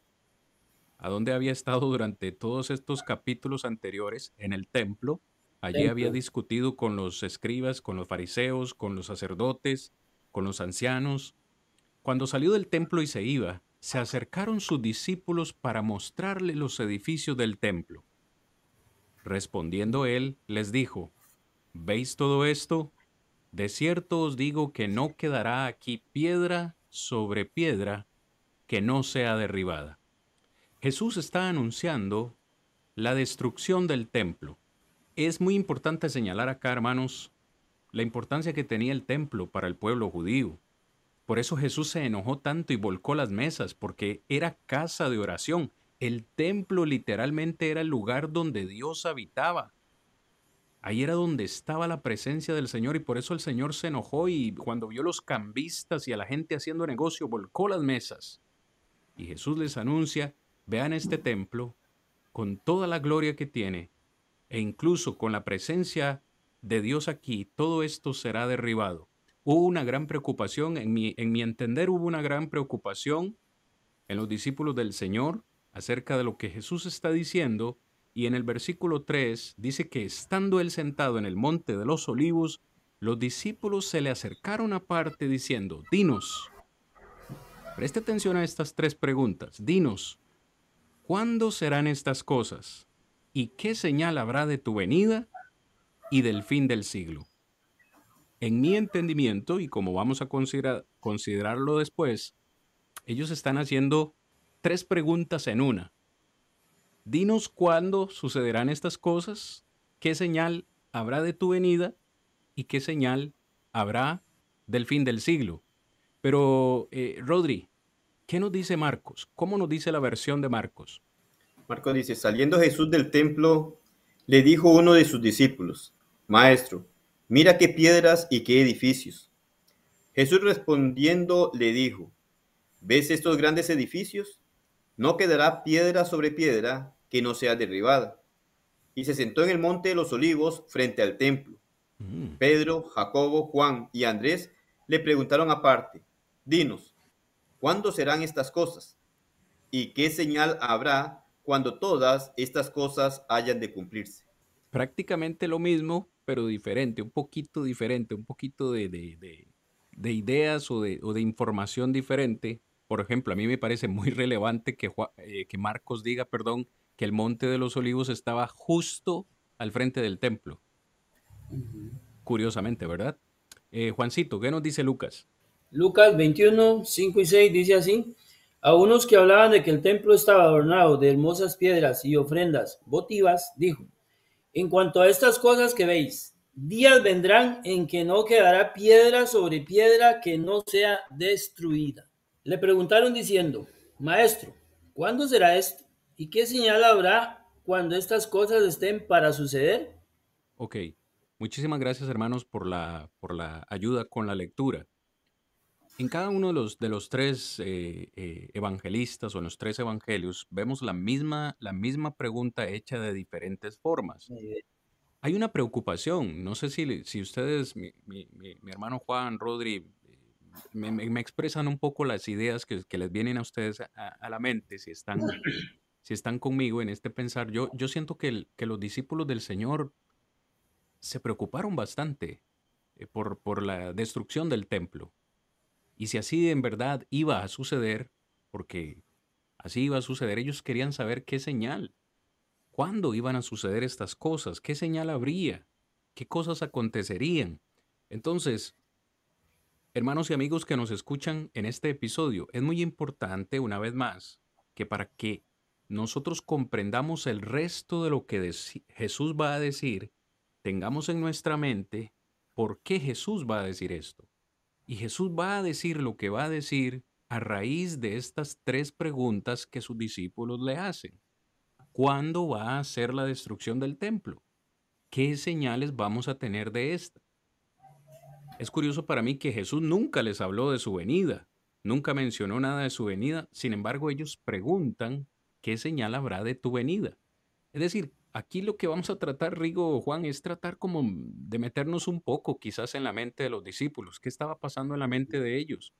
a donde había estado durante todos estos capítulos anteriores, en el templo, allí había discutido con los escribas, con los fariseos, con los sacerdotes, con los ancianos. Cuando salió del templo y se iba, se acercaron sus discípulos para mostrarle los edificios del templo. Respondiendo él, les dijo, ¿Veis todo esto? De cierto os digo que no quedará aquí piedra sobre piedra que no sea derribada. Jesús está anunciando la destrucción del templo. Es muy importante señalar acá, hermanos, la importancia que tenía el templo para el pueblo judío. Por eso Jesús se enojó tanto y volcó las mesas, porque era casa de oración. El templo literalmente era el lugar donde Dios habitaba. Ahí era donde estaba la presencia del Señor y por eso el Señor se enojó y cuando vio los cambistas y a la gente haciendo negocio, volcó las mesas. Y Jesús les anuncia, vean este templo con toda la gloria que tiene e incluso con la presencia de Dios aquí, todo esto será derribado. Hubo una gran preocupación, en mi, en mi entender hubo una gran preocupación en los discípulos del Señor acerca de lo que Jesús está diciendo y en el versículo 3 dice que estando él sentado en el monte de los olivos, los discípulos se le acercaron aparte diciendo, dinos, preste atención a estas tres preguntas, dinos, ¿cuándo serán estas cosas? ¿Y qué señal habrá de tu venida y del fin del siglo? en mi entendimiento, y como vamos a considerarlo después, ellos están haciendo tres preguntas en una. Dinos cuándo sucederán estas cosas, qué señal habrá de tu venida y qué señal habrá del fin del siglo. Pero, eh, Rodri, ¿qué nos dice Marcos? ¿Cómo nos dice la versión de Marcos? Marcos dice, saliendo Jesús del templo, le dijo uno de sus discípulos, Maestro, Mira qué piedras y qué edificios. Jesús respondiendo le dijo, ¿ves estos grandes edificios? No quedará piedra sobre piedra que no sea derribada. Y se sentó en el monte de los olivos frente al templo. Mm. Pedro, Jacobo, Juan y Andrés le preguntaron aparte, dinos, ¿cuándo serán estas cosas? ¿Y qué señal habrá cuando todas estas cosas hayan de cumplirse? Prácticamente lo mismo pero diferente, un poquito diferente, un poquito de, ideas o de, información diferente. Por ejemplo, a mí me parece muy relevante que, eh, que Marcos diga, perdón, que el Monte de los Olivos estaba justo al frente del templo. Curiosamente, ¿verdad? Eh, Juancito, ¿qué nos dice Lucas? Lucas 21, 5 y 6 dice así. A unos que hablaban de que el templo estaba adornado de hermosas piedras y ofrendas votivas, dijo, en cuanto a estas cosas que veis, días vendrán en que no quedará piedra sobre piedra que no sea destruida. Le preguntaron diciendo, Maestro, ¿cuándo será esto? ¿Y qué señal habrá cuando estas cosas estén para suceder? Ok, muchísimas gracias hermanos por la, por la ayuda con la lectura. En cada uno de los, de los tres eh, eh, evangelistas o en los tres evangelios vemos la misma, la misma pregunta hecha de diferentes formas. Hay una preocupación, no sé si, si ustedes, mi, hermano Juan, Rodri, me, expresan un poco las ideas que, les vienen a ustedes a, la mente, si están, si están conmigo en este pensar. Yo, yo siento que, que los discípulos del Señor se preocuparon bastante eh, por, por la destrucción del templo y si así en verdad iba a suceder, porque así iba a suceder, ellos querían saber qué señal, cuándo iban a suceder estas cosas, qué señal habría, qué cosas acontecerían. Entonces, hermanos y amigos que nos escuchan en este episodio, es muy importante, una vez más, que para que nosotros comprendamos el resto de lo que Jesús va a decir, tengamos en nuestra mente por qué Jesús va a decir esto. Y Jesús va a decir lo que va a decir a raíz de estas tres preguntas que sus discípulos le hacen. ¿Cuándo va a ser la destrucción del templo? ¿qué señales vamos a tener de esta? Es curioso para mí que Jesús nunca les habló de su venida, nunca mencionó nada de su venida, sin embargo ellos preguntan, ¿qué señal habrá de tu venida? Es decir, aquí lo que vamos a tratar, Rigo Juan, es tratar como de meternos un poco quizás en la mente de los discípulos. ¿Qué estaba pasando en la mente de ellos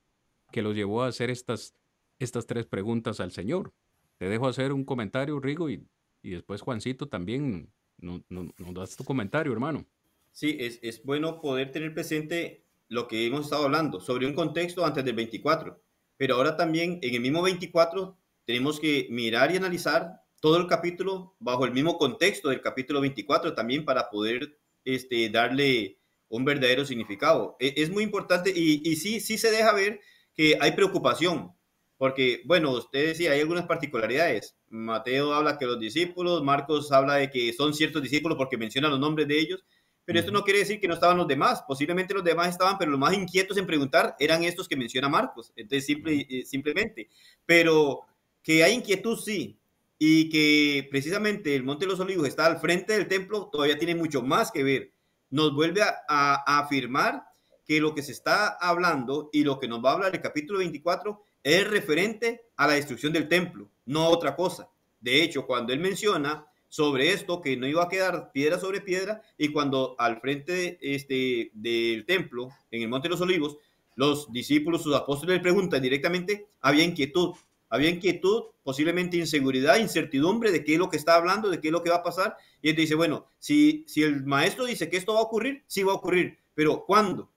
que los llevó a hacer estas, estas tres preguntas al Señor? Te dejo hacer un comentario, Rigo, y, y después Juancito también nos no, das tu comentario, hermano. Sí, es, es bueno poder tener presente lo que hemos estado hablando sobre un contexto antes del 24, pero ahora también en el mismo 24 tenemos que mirar y analizar todo el capítulo bajo el mismo contexto del capítulo 24 también para poder este, darle un verdadero significado. E, es, muy importante y, y, sí, sí se deja ver que hay preocupación, porque, bueno, usted decía, hay algunas particularidades. Mateo habla que los discípulos, Marcos habla de que son ciertos discípulos porque menciona los nombres de ellos, pero esto no quiere decir que no estaban los demás. Posiblemente los demás estaban, pero los más inquietos en preguntar eran estos que menciona Marcos. Entonces, simple, eh, simplemente. Pero que hay inquietud, sí, y que precisamente el Monte de los Olivos está al frente del templo, todavía tiene mucho más que ver. Nos vuelve a, afirmar que lo que se está hablando y lo que nos va a hablar el capítulo 24 es referente a la destrucción del templo, no otra cosa. De hecho, cuando él menciona sobre esto, que no iba a quedar piedra sobre piedra, y cuando al frente este, del templo, en el Monte de los Olivos, los discípulos, sus apóstoles le preguntan directamente, había inquietud. Había inquietud, posiblemente inseguridad, incertidumbre de qué es lo que está hablando, de qué es lo que va a pasar. Y él dice, bueno, si, si el maestro dice que esto va a ocurrir, sí va a ocurrir, pero ¿cuándo?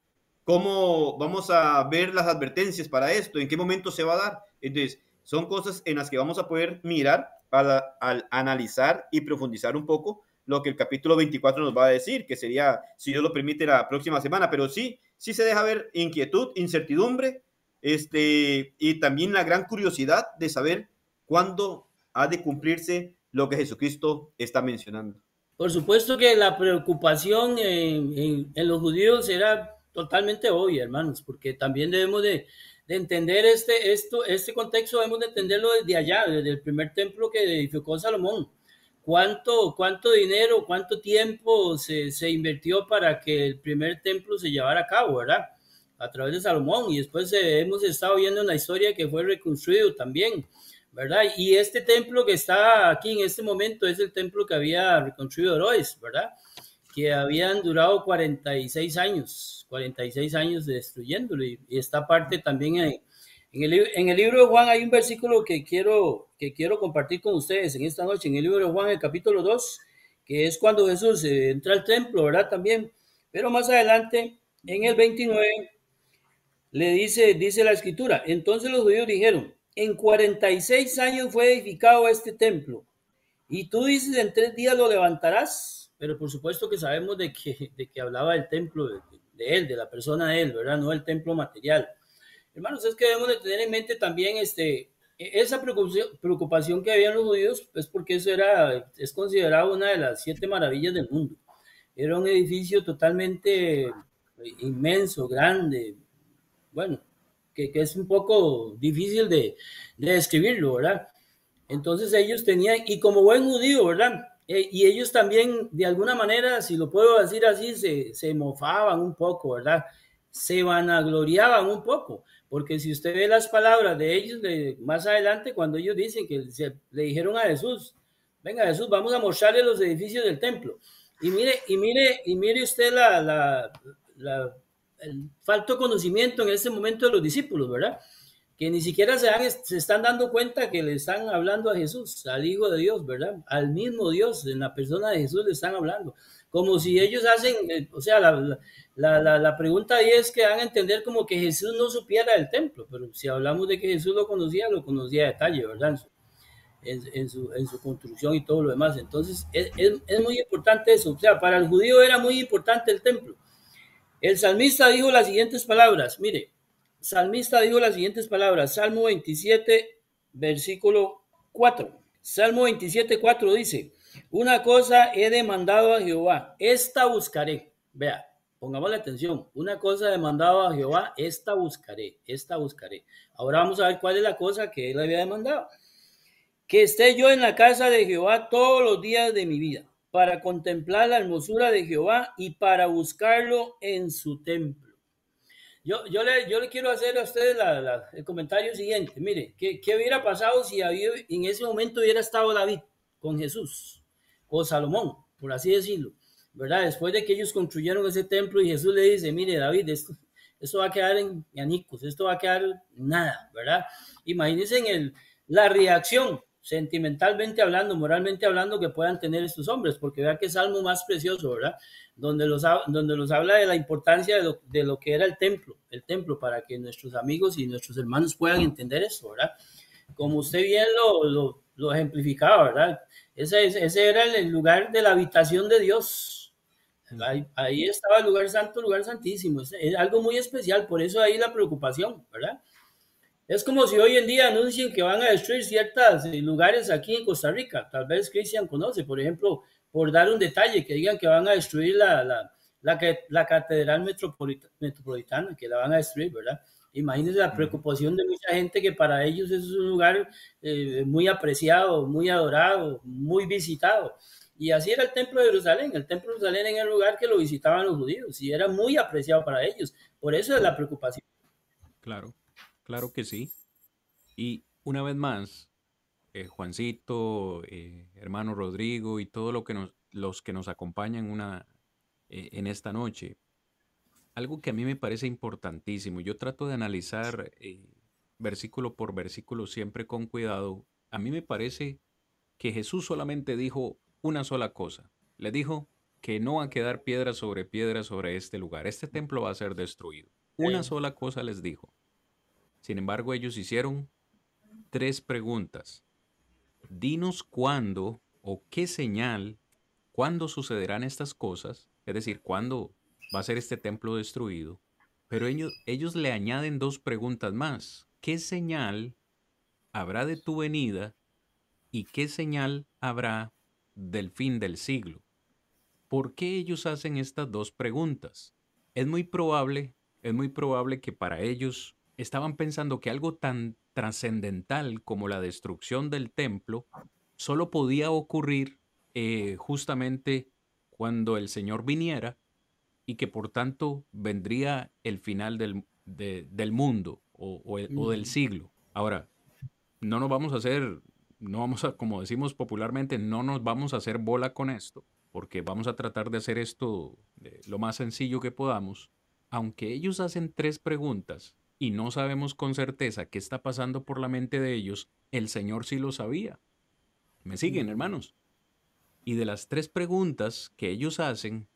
¿Cómo vamos a ver las advertencias para esto? ¿En qué momento se va a dar? Entonces, son cosas en las que vamos a poder mirar para al analizar y profundizar un poco lo que el capítulo 24 nos va a decir, que sería, si Dios lo permite, la próxima semana. Pero sí, sí se deja ver inquietud, incertidumbre, este, y también la gran curiosidad de saber cuándo ha de cumplirse lo que Jesucristo está mencionando. Por supuesto que la preocupación en, los judíos era totalmente obvia, hermanos, porque también debemos de, entender este, esto, este contexto, debemos de entenderlo desde allá, desde el primer templo que edificó Salomón. ¿Cuánto, cuánto dinero, cuánto tiempo se, se invirtió para que el primer templo se llevara a cabo, verdad? A través de Salomón y después eh, hemos estado viendo en la historia que fue reconstruido también, ¿verdad? Y este templo que está aquí en este momento es el templo que había reconstruido Herodes, ¿verdad? Que habían durado 46 años, 46 años destruyéndolo y, esta parte también en, en, el, en el libro de Juan hay un versículo que quiero, que quiero compartir con ustedes en esta noche, en el libro de Juan, el capítulo 2, que es cuando Jesús eh, entra al templo, ¿verdad? También, pero más adelante, en el 29, le dice, dice la escritura, entonces los judíos dijeron, en 46 años fue edificado este templo, y tú dices, en tres días lo levantarás, pero por supuesto que sabemos de que, de que hablaba del templo de, él, de la persona de él, ¿verdad? No el templo material. Hermanos, es que debemos de tener en mente también este, esa preocupación, preocupación que había los judíos, pues porque eso era, es considerado una de las siete maravillas del mundo. Era un edificio totalmente inmenso, grande, bueno, que, es un poco difícil de, describirlo, ¿verdad? Entonces ellos tenían, y como buen judío, ¿verdad? E, y ellos también, de alguna manera, si lo puedo decir así, se, se mofaban un poco, ¿verdad? Se vanagloriaban un poco, porque si usted ve las palabras de ellos de, más adelante, cuando ellos dicen que le dijeron a Jesús, venga Jesús, vamos a mostrarle los edificios del templo. Y mire, y mire, y mire usted la, la, la el falto conocimiento en ese momento de los discípulos, ¿verdad? Que ni siquiera se, se están dando cuenta que le están hablando a Jesús, al Hijo de Dios, ¿verdad? Al mismo Dios, en la persona de Jesús le están hablando. Como si ellos hacen, eh, o sea, la, la, la, pregunta ahí es que van a entender como que Jesús no supiera del templo, pero si hablamos de que Jesús lo conocía, lo conocía a detalle, ¿verdad? En, en, su, en su, construcción y todo lo demás. Entonces, es, es, es, muy importante eso. O sea, para el judío era muy importante el templo. El salmista dijo las siguientes palabras, mire, salmista dijo las siguientes palabras, Salmo 27, versículo 4. Salmo 27, 4 dice, una cosa he demandado a Jehová, esta buscaré. Vea, pongamos la atención, una cosa he demandado a Jehová, esta buscaré, esta buscaré. Ahora vamos a ver cuál es la cosa que él había demandado. Que esté yo en la casa de Jehová todos los días de mi vida para contemplar la hermosura de Jehová y para buscarlo en su templo. Yo, yo, le, yo le quiero hacer a ustedes el comentario siguiente. Mire, ¿qué, ¿qué, hubiera pasado si en ese momento hubiera estado David con Jesús o Salomón, por así decirlo? ¿Verdad? Después de que ellos construyeron ese templo y Jesús le dice, mire David, esto, esto va a quedar en anicos, esto va a quedar nada, ¿verdad? Imagínense en el, la reacción sentimentalmente hablando, moralmente hablando, que puedan tener estos hombres, porque vea que salmo más precioso, ¿verdad? Donde los, donde los habla de la importancia de lo, de lo, que era el templo, el templo, para que nuestros amigos y nuestros hermanos puedan entender eso, ¿verdad? Como usted bien lo, lo, ejemplificaba, ¿verdad? Ese, ese era el lugar de la habitación de Dios. Ahí, estaba el lugar santo, lugar santísimo. Es, es algo muy especial, por eso ahí la preocupación, ¿verdad? Es como si hoy en día anuncien que van a destruir ciertos lugares aquí en Costa Rica. Tal vez Cristian conoce, por ejemplo, por dar un detalle, que digan que van a destruir la, la, la, la Catedral Metropolitana, que la van a destruir, ¿verdad? Imagínense la preocupación de mucha gente que para ellos es un lugar eh, muy apreciado, muy adorado, muy visitado. Y así era el Templo de Jerusalén. El Templo de Jerusalén era el lugar que lo visitaban los judíos y era muy apreciado para ellos. Por eso es la preocupación. Claro. Claro que sí. Y una vez más, eh, Juancito, eh, hermano Rodrigo y todos lo que nos, los que nos acompañan una, eh, en esta noche, algo que a mí me parece importantísimo, yo trato de analizar versículo por versículo siempre con cuidado, a mí me parece que Jesús solamente dijo una sola cosa, le dijo que no va a quedar piedra sobre piedra sobre este lugar, este templo va a ser destruido. Una sola cosa les dijo. Sin embargo, ellos hicieron tres preguntas. Dinos cuándo o qué señal, cuándo sucederán estas cosas, es decir, cuándo va a ser este templo destruido. Pero ellos, ellos le añaden dos preguntas más. ¿Qué señal habrá de tu venida y qué señal habrá del fin del siglo? ¿Por qué ellos hacen estas dos preguntas? Es muy probable, es muy probable que para ellos estaban pensando que algo tan trascendental como la destrucción del templo solo podía ocurrir eh, justamente cuando el Señor viniera y que por tanto vendría el final del, del mundo o, o, del siglo. Ahora, no nos vamos a hacer, no vamos a, como decimos popularmente, no nos vamos a hacer bola con esto, porque vamos a tratar de hacer esto lo más sencillo que podamos. Aunque ellos hacen tres preguntas y no sabemos con certeza qué está pasando por la mente de ellos, el Señor sí lo sabía. ¿Me siguen, hermanos? Y de las tres preguntas que ellos hacen,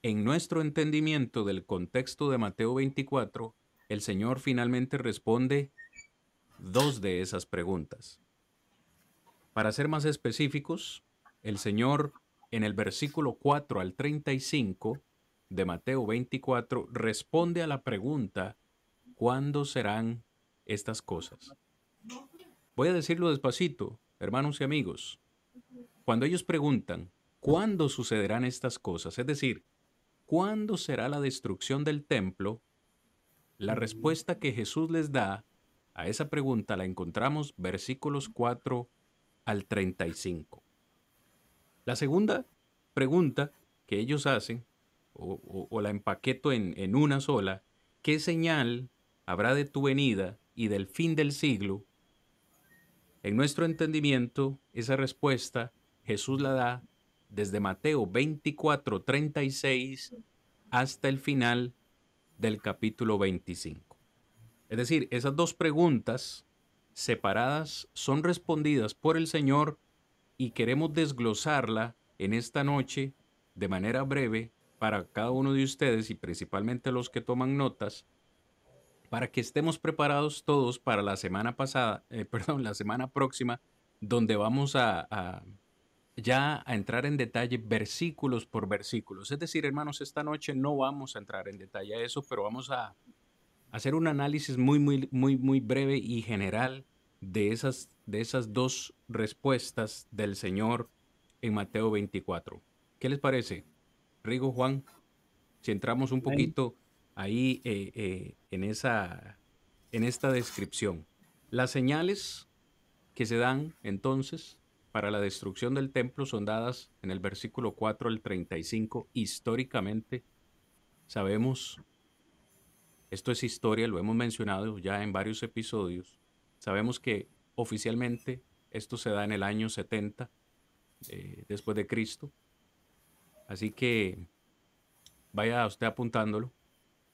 en nuestro entendimiento del contexto de Mateo 24, el Señor finalmente responde dos de esas preguntas. Para ser más específicos, el Señor en el versículo 4 al 35 de Mateo 24 responde a la pregunta ¿Cuándo serán estas cosas? Voy a decirlo despacito, hermanos y amigos. Cuando ellos preguntan, ¿cuándo sucederán estas cosas? Es decir, ¿cuándo será la destrucción del templo? La respuesta que Jesús les da a esa pregunta la encontramos versículos 4 al 35. La segunda pregunta que ellos hacen, o, la empaqueto en, en una sola, ¿qué señal habrá de tu venida y del fin del siglo, en nuestro entendimiento, esa respuesta Jesús la da desde Mateo 24, 36 hasta el final del capítulo 25. Es decir, esas dos preguntas separadas son respondidas por el Señor y queremos desglosarla en esta noche de manera breve para cada uno de ustedes y principalmente los que toman notas para que estemos preparados todos para la semana pasada, eh, perdón, la semana próxima, donde vamos a, ya a entrar en detalle versículos por versículos. Es decir, hermanos, esta noche no vamos a entrar en detalle a eso, pero vamos a hacer un análisis muy, muy, muy, muy breve y general de esas, de esas dos respuestas del Señor en Mateo 24. ¿Qué les parece? Rigo, Juan, si entramos un poquito ahí eh, eh, en, esa, en esta descripción. Las señales que se dan entonces para la destrucción del templo son dadas en el versículo 4 al 35. Históricamente, sabemos, esto es historia, lo hemos mencionado ya en varios episodios, sabemos que oficialmente esto se da en el año 70 eh, después de Cristo. Así que vaya usted apuntándolo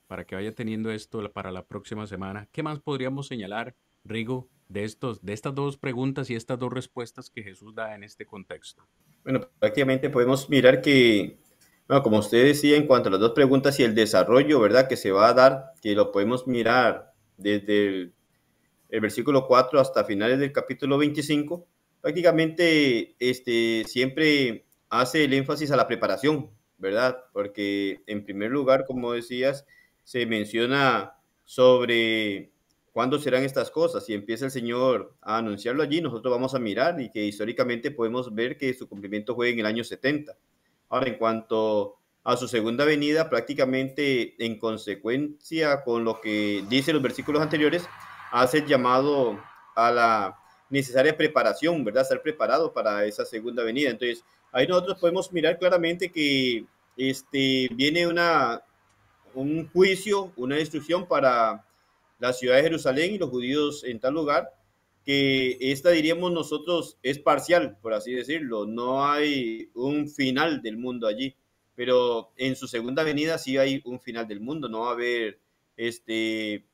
para que vaya teniendo esto para la próxima semana. ¿Qué más podríamos señalar, Rigo, de, estos, de estas dos preguntas y estas dos respuestas que Jesús da en este contexto? Bueno, prácticamente podemos mirar que, bueno, como usted decía, en cuanto a las dos preguntas y el desarrollo, ¿verdad? Que se va a dar, que lo podemos mirar desde el, el versículo 4 hasta finales del capítulo 25, prácticamente este, siempre hace el énfasis a la preparación, ¿verdad? Porque en primer lugar, como decías, se menciona sobre cuándo serán estas cosas y empieza el Señor a anunciarlo allí, nosotros vamos a mirar y que históricamente podemos ver que su cumplimiento fue en el año 70. Ahora, en cuanto a su segunda venida, prácticamente en consecuencia con lo que dicen los versículos anteriores, hace llamado a la necesaria preparación, ¿verdad? Estar preparado para esa segunda venida. Entonces, ahí nosotros podemos mirar claramente que este, viene una un juicio, una destrucción para la ciudad de Jerusalén y los judíos en tal lugar, que esta diríamos nosotros es parcial, por así decirlo, no hay un final del mundo allí, pero en su segunda venida sí hay un final del mundo, no va a haber este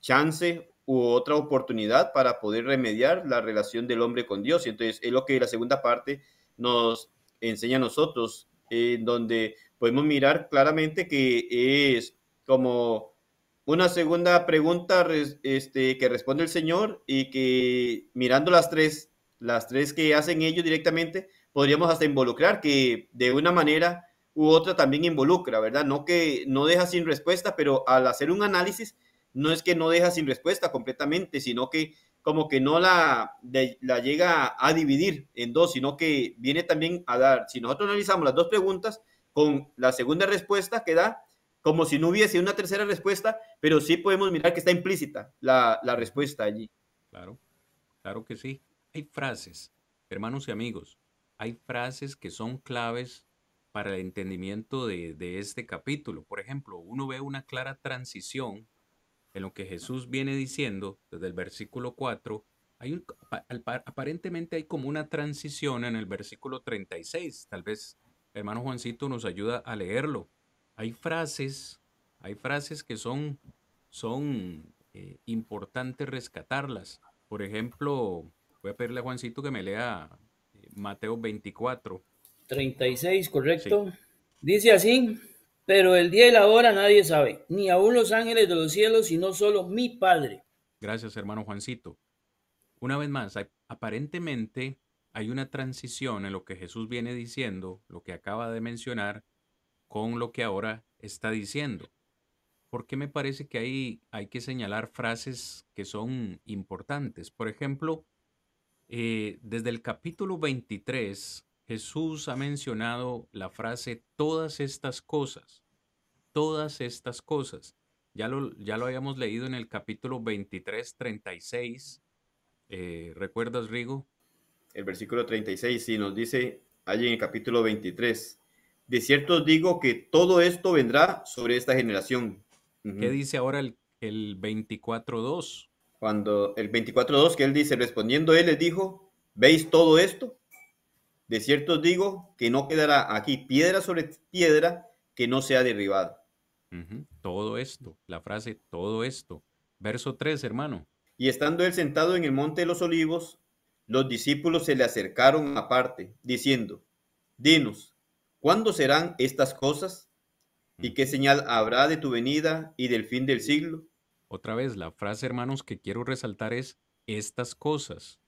chance u otra oportunidad para poder remediar la relación del hombre con Dios. Y entonces es lo que la segunda parte nos enseña a nosotros, en donde podemos mirar claramente que es como una segunda pregunta este, que responde el Señor y que mirando las tres, las tres que hacen ellos directamente, podríamos hasta involucrar que de una manera u otra también involucra, ¿verdad? No que no deja sin respuesta, pero al hacer un análisis, no es que no deja sin respuesta completamente, sino que como que no la, la llega a dividir en dos, sino que viene también a dar, si nosotros analizamos las dos preguntas, con la segunda respuesta que da, como si no hubiese una tercera respuesta, pero sí podemos mirar que está implícita la, respuesta allí. Claro, claro que sí. Hay frases, hermanos y amigos, hay frases que son claves para el entendimiento de, de, este capítulo. Por ejemplo, uno ve una clara transición en lo que Jesús viene diciendo desde el versículo 4. Hay aparentemente hay como una transición en el versículo 36. Tal vez hermano Juancito nos ayuda a leerlo. Hay frases, hay frases que son, son eh, importantes rescatarlas. Por ejemplo, voy a pedirle a Juancito que me lea eh, Mateo 24. 36, correcto. Dice así, pero el día y la hora nadie sabe, ni aún los ángeles de los cielos, sino solo mi Padre. Gracias, hermano Juancito. Una vez más, aparentemente hay una transición en lo que Jesús viene diciendo, lo que acaba de mencionar, con lo que ahora está diciendo. Porque me parece que hay, hay que señalar frases que son importantes. Por ejemplo, eh, desde el capítulo 23, Jesús ha mencionado la frase todas estas cosas, todas estas cosas. Ya lo, ya lo habíamos leído en el capítulo 23, 36. Eh, ¿Recuerdas, Rigo? El versículo 36, y nos dice allí en el capítulo 23, de cierto os digo que todo esto vendrá sobre esta generación. ¿Qué dice ahora el, el 24.2? Cuando el 24.2 que él dice, respondiendo él les dijo, ¿veis todo esto? De cierto os digo que no quedará aquí piedra sobre piedra que no sea derribada. Todo esto, la frase todo esto. Verso 3, hermano. Y estando él sentado en el monte de los olivos, los discípulos se le acercaron aparte, diciendo, Dinos, ¿cuándo serán estas cosas? ¿Y qué señal habrá de tu venida y del fin del siglo? Otra vez, la frase, hermanos, que quiero resaltar es estas cosas.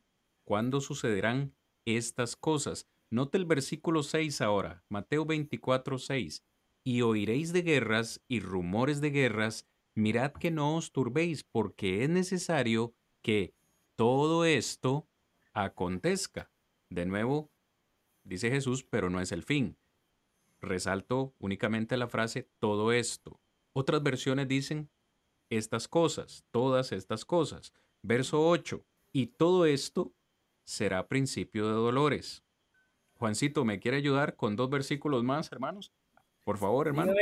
¿Cuándo sucederán estas cosas? Note el versículo 6 ahora, Mateo 24, 6. Y oiréis de guerras y rumores de guerras, mirad que no os turbéis, porque es necesario que todo esto acontezca. De nuevo, dice Jesús, pero no es el fin. Resalto únicamente la frase todo esto. Otras versiones dicen estas cosas, todas estas cosas. Verso 8. Y todo esto será principio de dolores. Juancito, ¿me quiere ayudar con dos versículos más, hermanos? Por favor, hermano.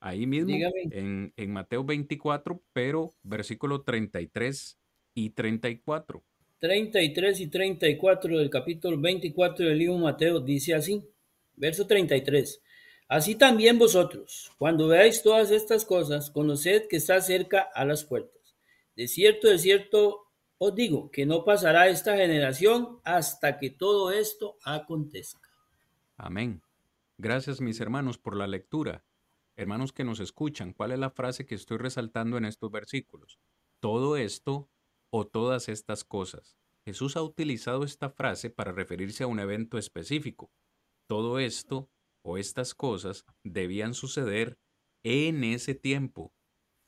Ahí mismo, en, en, Mateo 24, pero versículo 33 y 34. 33 y 34 del capítulo 24 del libro Mateo dice así, verso 33. Así también vosotros, cuando veáis todas estas cosas, conoced que está cerca a las puertas. De cierto, de cierto os digo que no pasará esta generación hasta que todo esto acontezca. Amén. Gracias mis hermanos por la lectura. Hermanos que nos escuchan, ¿cuál es la frase que estoy resaltando en estos versículos? Todo esto o todas estas cosas. Jesús ha utilizado esta frase para referirse a un evento específico. Todo esto o estas cosas debían suceder en ese tiempo,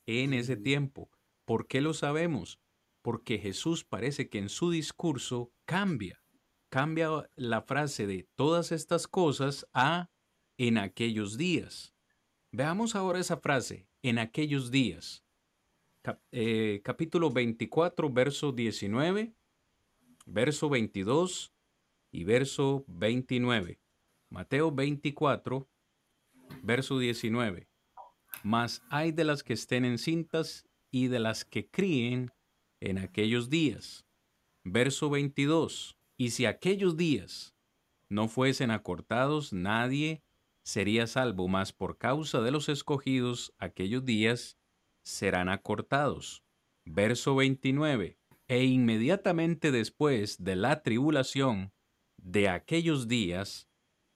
en ese tiempo. ¿Por qué lo sabemos? Porque Jesús parece que en su discurso cambia, cambia la frase de todas estas cosas a en aquellos días. Veamos ahora esa frase, en aquellos días. Eh, capítulo 24, verso 19, verso 22 y verso 29. Mateo 24, verso 19. Mas hay de las que estén encintas y de las que críen en aquellos días. Verso 22. Y si aquellos días no fuesen acortados, nadie sería salvo, mas por causa de los escogidos, aquellos días serán acortados. Verso 29. E inmediatamente después de la tribulación de aquellos días,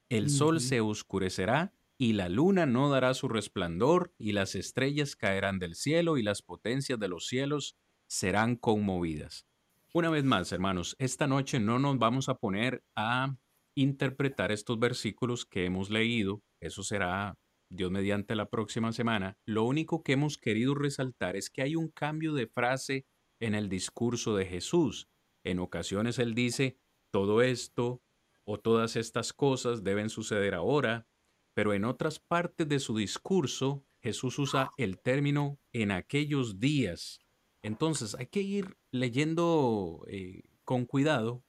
el sol se oscurecerá y la luna no dará su resplandor y las estrellas caerán del cielo y las potencias de los cielos serán conmovidas. Una vez más, hermanos, esta noche no nos vamos a poner a interpretar estos versículos que hemos leído. Eso será Dios mediante la próxima semana. Lo único que hemos querido resaltar es que hay un cambio de frase en el discurso de Jesús. En ocasiones él dice, todo esto o todas estas cosas deben suceder ahora, pero en otras partes de su discurso Jesús usa el término en aquellos días. Entonces hay que ir leyendo eh, con cuidado,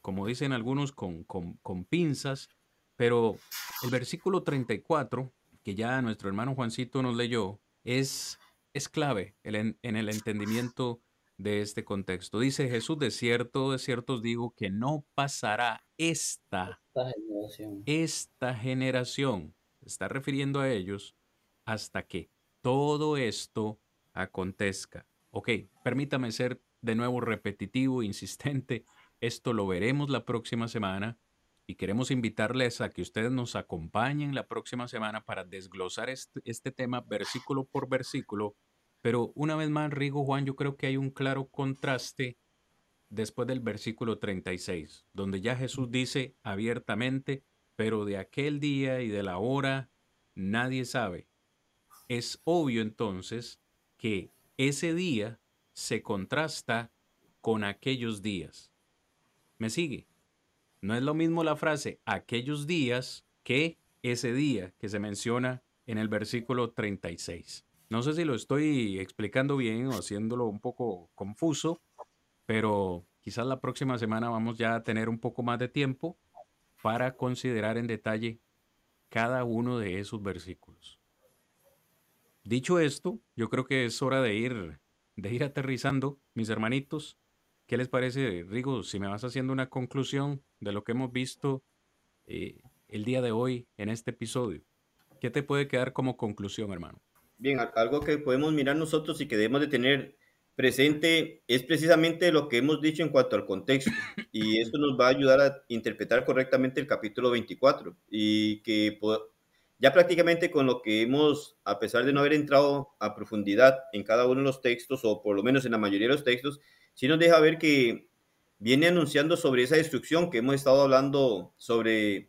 como dicen algunos, con, con, pinzas, pero el versículo 34, que ya nuestro hermano Juancito nos leyó, es, es clave en el entendimiento de este contexto. Dice Jesús, de cierto, de cierto os digo que no pasará esta, generación. esta generación, está refiriendo a ellos, hasta que todo esto acontezca. Ok, permítame ser de nuevo repetitivo, insistente. Esto lo veremos la próxima semana y queremos invitarles a que ustedes nos acompañen la próxima semana para desglosar este, este tema versículo por versículo pero una vez más, Rigo Juan, yo creo que hay un claro contraste después del versículo 36, donde ya Jesús dice abiertamente, pero de aquel día y de la hora nadie sabe. Es obvio entonces que ese día se contrasta con aquellos días. ¿Me sigue? No es lo mismo la frase aquellos días que ese día que se menciona en el versículo 36. No sé si lo estoy explicando bien o haciéndolo un poco confuso, pero quizás la próxima semana vamos ya a tener un poco más de tiempo para considerar en detalle cada uno de esos versículos. Dicho esto, yo creo que es hora de ir, de ir aterrizando, mis hermanitos. ¿Qué les parece, Rigo, si me vas haciendo una conclusión de lo que hemos visto eh, el día de hoy en este episodio? ¿Qué te puede quedar como conclusión, hermano? Bien, algo que podemos mirar nosotros y que debemos de tener presente es precisamente lo que hemos dicho en cuanto al contexto y esto nos va a ayudar a interpretar correctamente el capítulo 24 y que ya prácticamente con lo que hemos, a pesar de no haber entrado a profundidad en cada uno de los textos o por lo menos en la mayoría de los textos, sí nos deja ver que viene anunciando sobre esa destrucción que hemos estado hablando sobre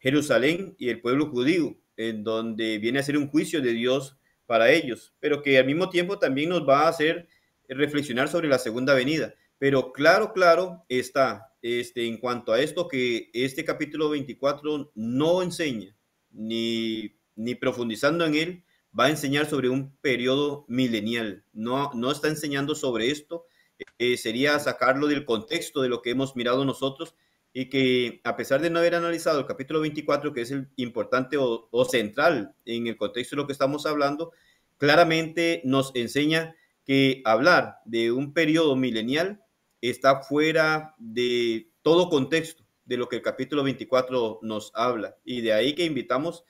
Jerusalén y el pueblo judío, en donde viene a ser un juicio de Dios para ellos, pero que al mismo tiempo también nos va a hacer reflexionar sobre la segunda venida. Pero claro, claro está, este, en cuanto a esto que este capítulo 24 no enseña, ni, ni profundizando en él, va a enseñar sobre un periodo milenial. No, no está enseñando sobre esto, eh, sería sacarlo del contexto de lo que hemos mirado nosotros y que a pesar de no haber analizado el capítulo 24, que es el importante o, central en el contexto de lo que estamos hablando, claramente nos enseña que hablar de un periodo milenial está fuera de todo contexto de lo que el capítulo 24 nos habla. Y de ahí que invitamos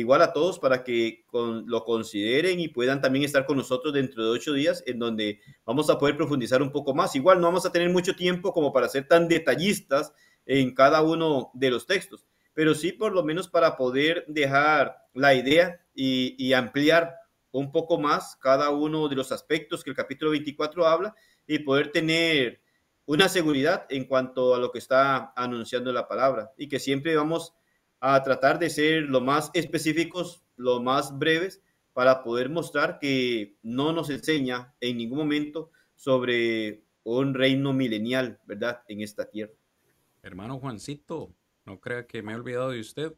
igual a todos para que lo consideren y puedan también estar con nosotros dentro de ocho días, en donde vamos a poder profundizar un poco más. Igual no vamos a tener mucho tiempo como para ser tan detallistas en cada uno de los textos, pero sí por lo menos para poder dejar la idea y, ampliar un poco más cada uno de los aspectos que el capítulo 24 habla y poder tener una seguridad en cuanto a lo que está anunciando la palabra y que siempre vamos a tratar de ser lo más específicos, lo más breves para poder mostrar que no nos enseña en ningún momento sobre un reino milenial, ¿verdad? En esta tierra. Hermano Juancito, no crea que me he olvidado de usted.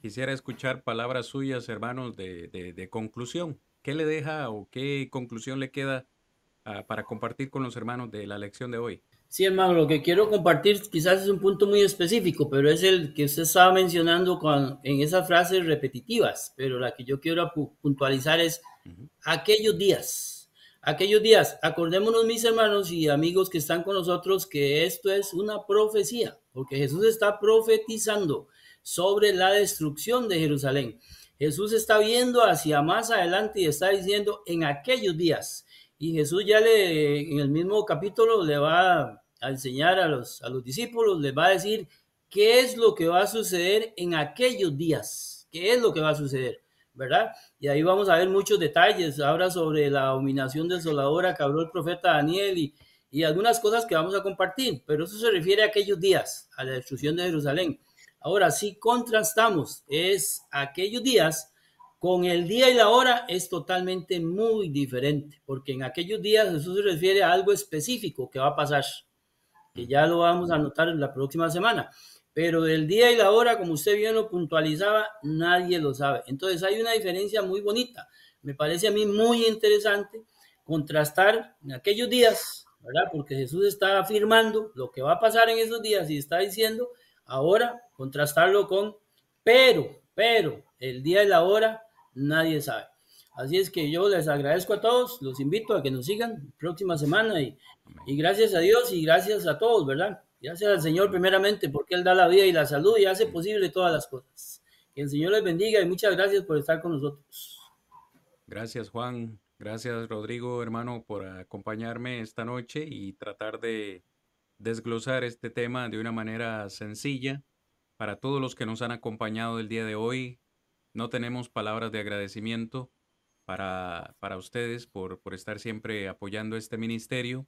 Quisiera escuchar palabras suyas, hermanos, de, conclusión. ¿Qué le deja o qué conclusión le queda ah, para compartir con los hermanos de la lección de hoy? Sí, hermano, lo que quiero compartir quizás es un punto muy específico, pero es el que usted estaba mencionando con, en esas frases repetitivas, pero la que yo quiero puntualizar es aquellos días aquellos días. Acordémonos, mis hermanos y amigos que están con nosotros, que esto es una profecía, porque Jesús está profetizando sobre la destrucción de Jerusalén. Jesús está viendo hacia más adelante y está diciendo en aquellos días. Y Jesús ya le, en el mismo capítulo, le va a enseñar a los, a los discípulos, les va a decir qué es lo que va a suceder en aquellos días. ¿Qué es lo que va a suceder? ¿verdad? Y ahí vamos a ver muchos detalles ahora sobre la dominación desoladora que habló el profeta Daniel y, y algunas cosas que vamos a compartir, pero eso se refiere a aquellos días, a la destrucción de Jerusalén. Ahora, si contrastamos, es aquellos días con el día y la hora es totalmente muy diferente, porque en aquellos días eso se refiere a algo específico que va a pasar, que ya lo vamos a notar en la próxima semana pero del día y la hora, como usted bien lo puntualizaba, nadie lo sabe. Entonces hay una diferencia muy bonita. Me parece a mí muy interesante contrastar en aquellos días, ¿verdad? Porque Jesús está afirmando lo que va a pasar en esos días y está diciendo, ahora contrastarlo con, pero, pero, el día y la hora, nadie sabe. Así es que yo les agradezco a todos, los invito a que nos sigan próxima semana y, y gracias a Dios y gracias a todos, ¿verdad? Gracias al Señor primeramente porque Él da la vida y la salud y hace posible todas las cosas. Que el Señor les bendiga y muchas gracias por estar con nosotros. Gracias Juan, gracias Rodrigo hermano por acompañarme esta noche y tratar de desglosar este tema de una manera sencilla. Para todos los que nos han acompañado el día de hoy, no tenemos palabras de agradecimiento para, para ustedes por, por estar siempre apoyando este ministerio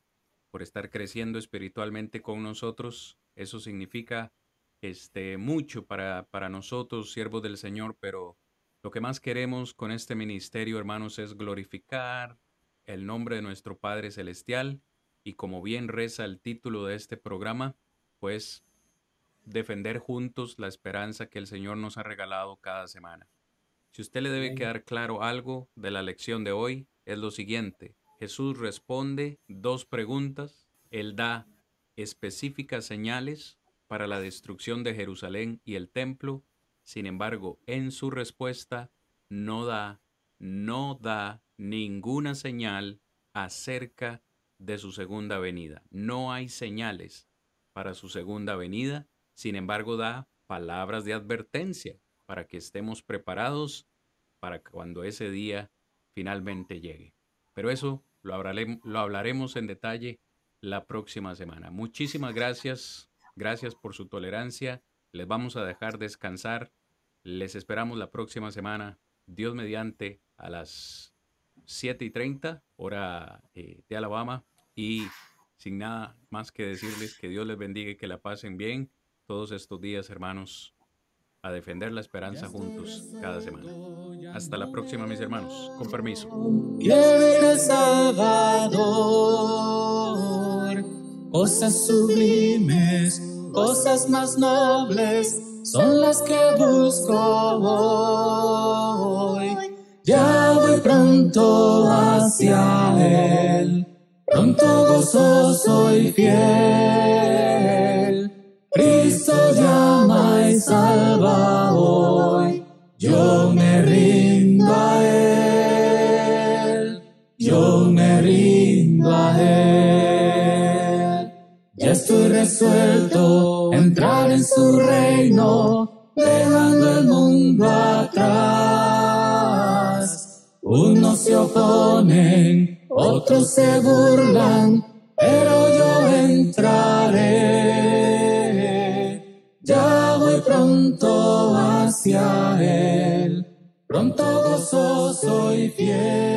por estar creciendo espiritualmente con nosotros. Eso significa este, mucho para, para nosotros, siervos del Señor, pero lo que más queremos con este ministerio, hermanos, es glorificar el nombre de nuestro Padre Celestial y como bien reza el título de este programa, pues defender juntos la esperanza que el Señor nos ha regalado cada semana. Si usted le debe quedar claro algo de la lección de hoy, es lo siguiente. Jesús responde dos preguntas. Él da específicas señales para la destrucción de Jerusalén y el templo. Sin embargo, en su respuesta no da, no da ninguna señal acerca de su segunda venida. No hay señales para su segunda venida. Sin embargo, da palabras de advertencia para que estemos preparados para cuando ese día finalmente llegue. Pero eso lo, hablaremos, en detalle la próxima semana. Muchísimas gracias. Gracias por su tolerancia. Les vamos a dejar descansar. Les esperamos la próxima semana. Dios mediante a las 7 y 30, hora eh, de Alabama. Y sin nada más que decirles que Dios les bendiga y que la pasen bien todos estos días, hermanos a defender la esperanza juntos cada semana. Hasta la próxima, mis hermanos. Con permiso. Salvador, cosas sublimes, cosas más nobles son las que busco hoy. Ya voy pronto hacia Él pronto gozoso y fiel. Cristo llama y salva resuelto entrar en su reino, dejando el mundo atrás. Unos se oponen, otros se burlan, pero yo entraré. Ya voy pronto hacia Él, pronto gozoso y fiel.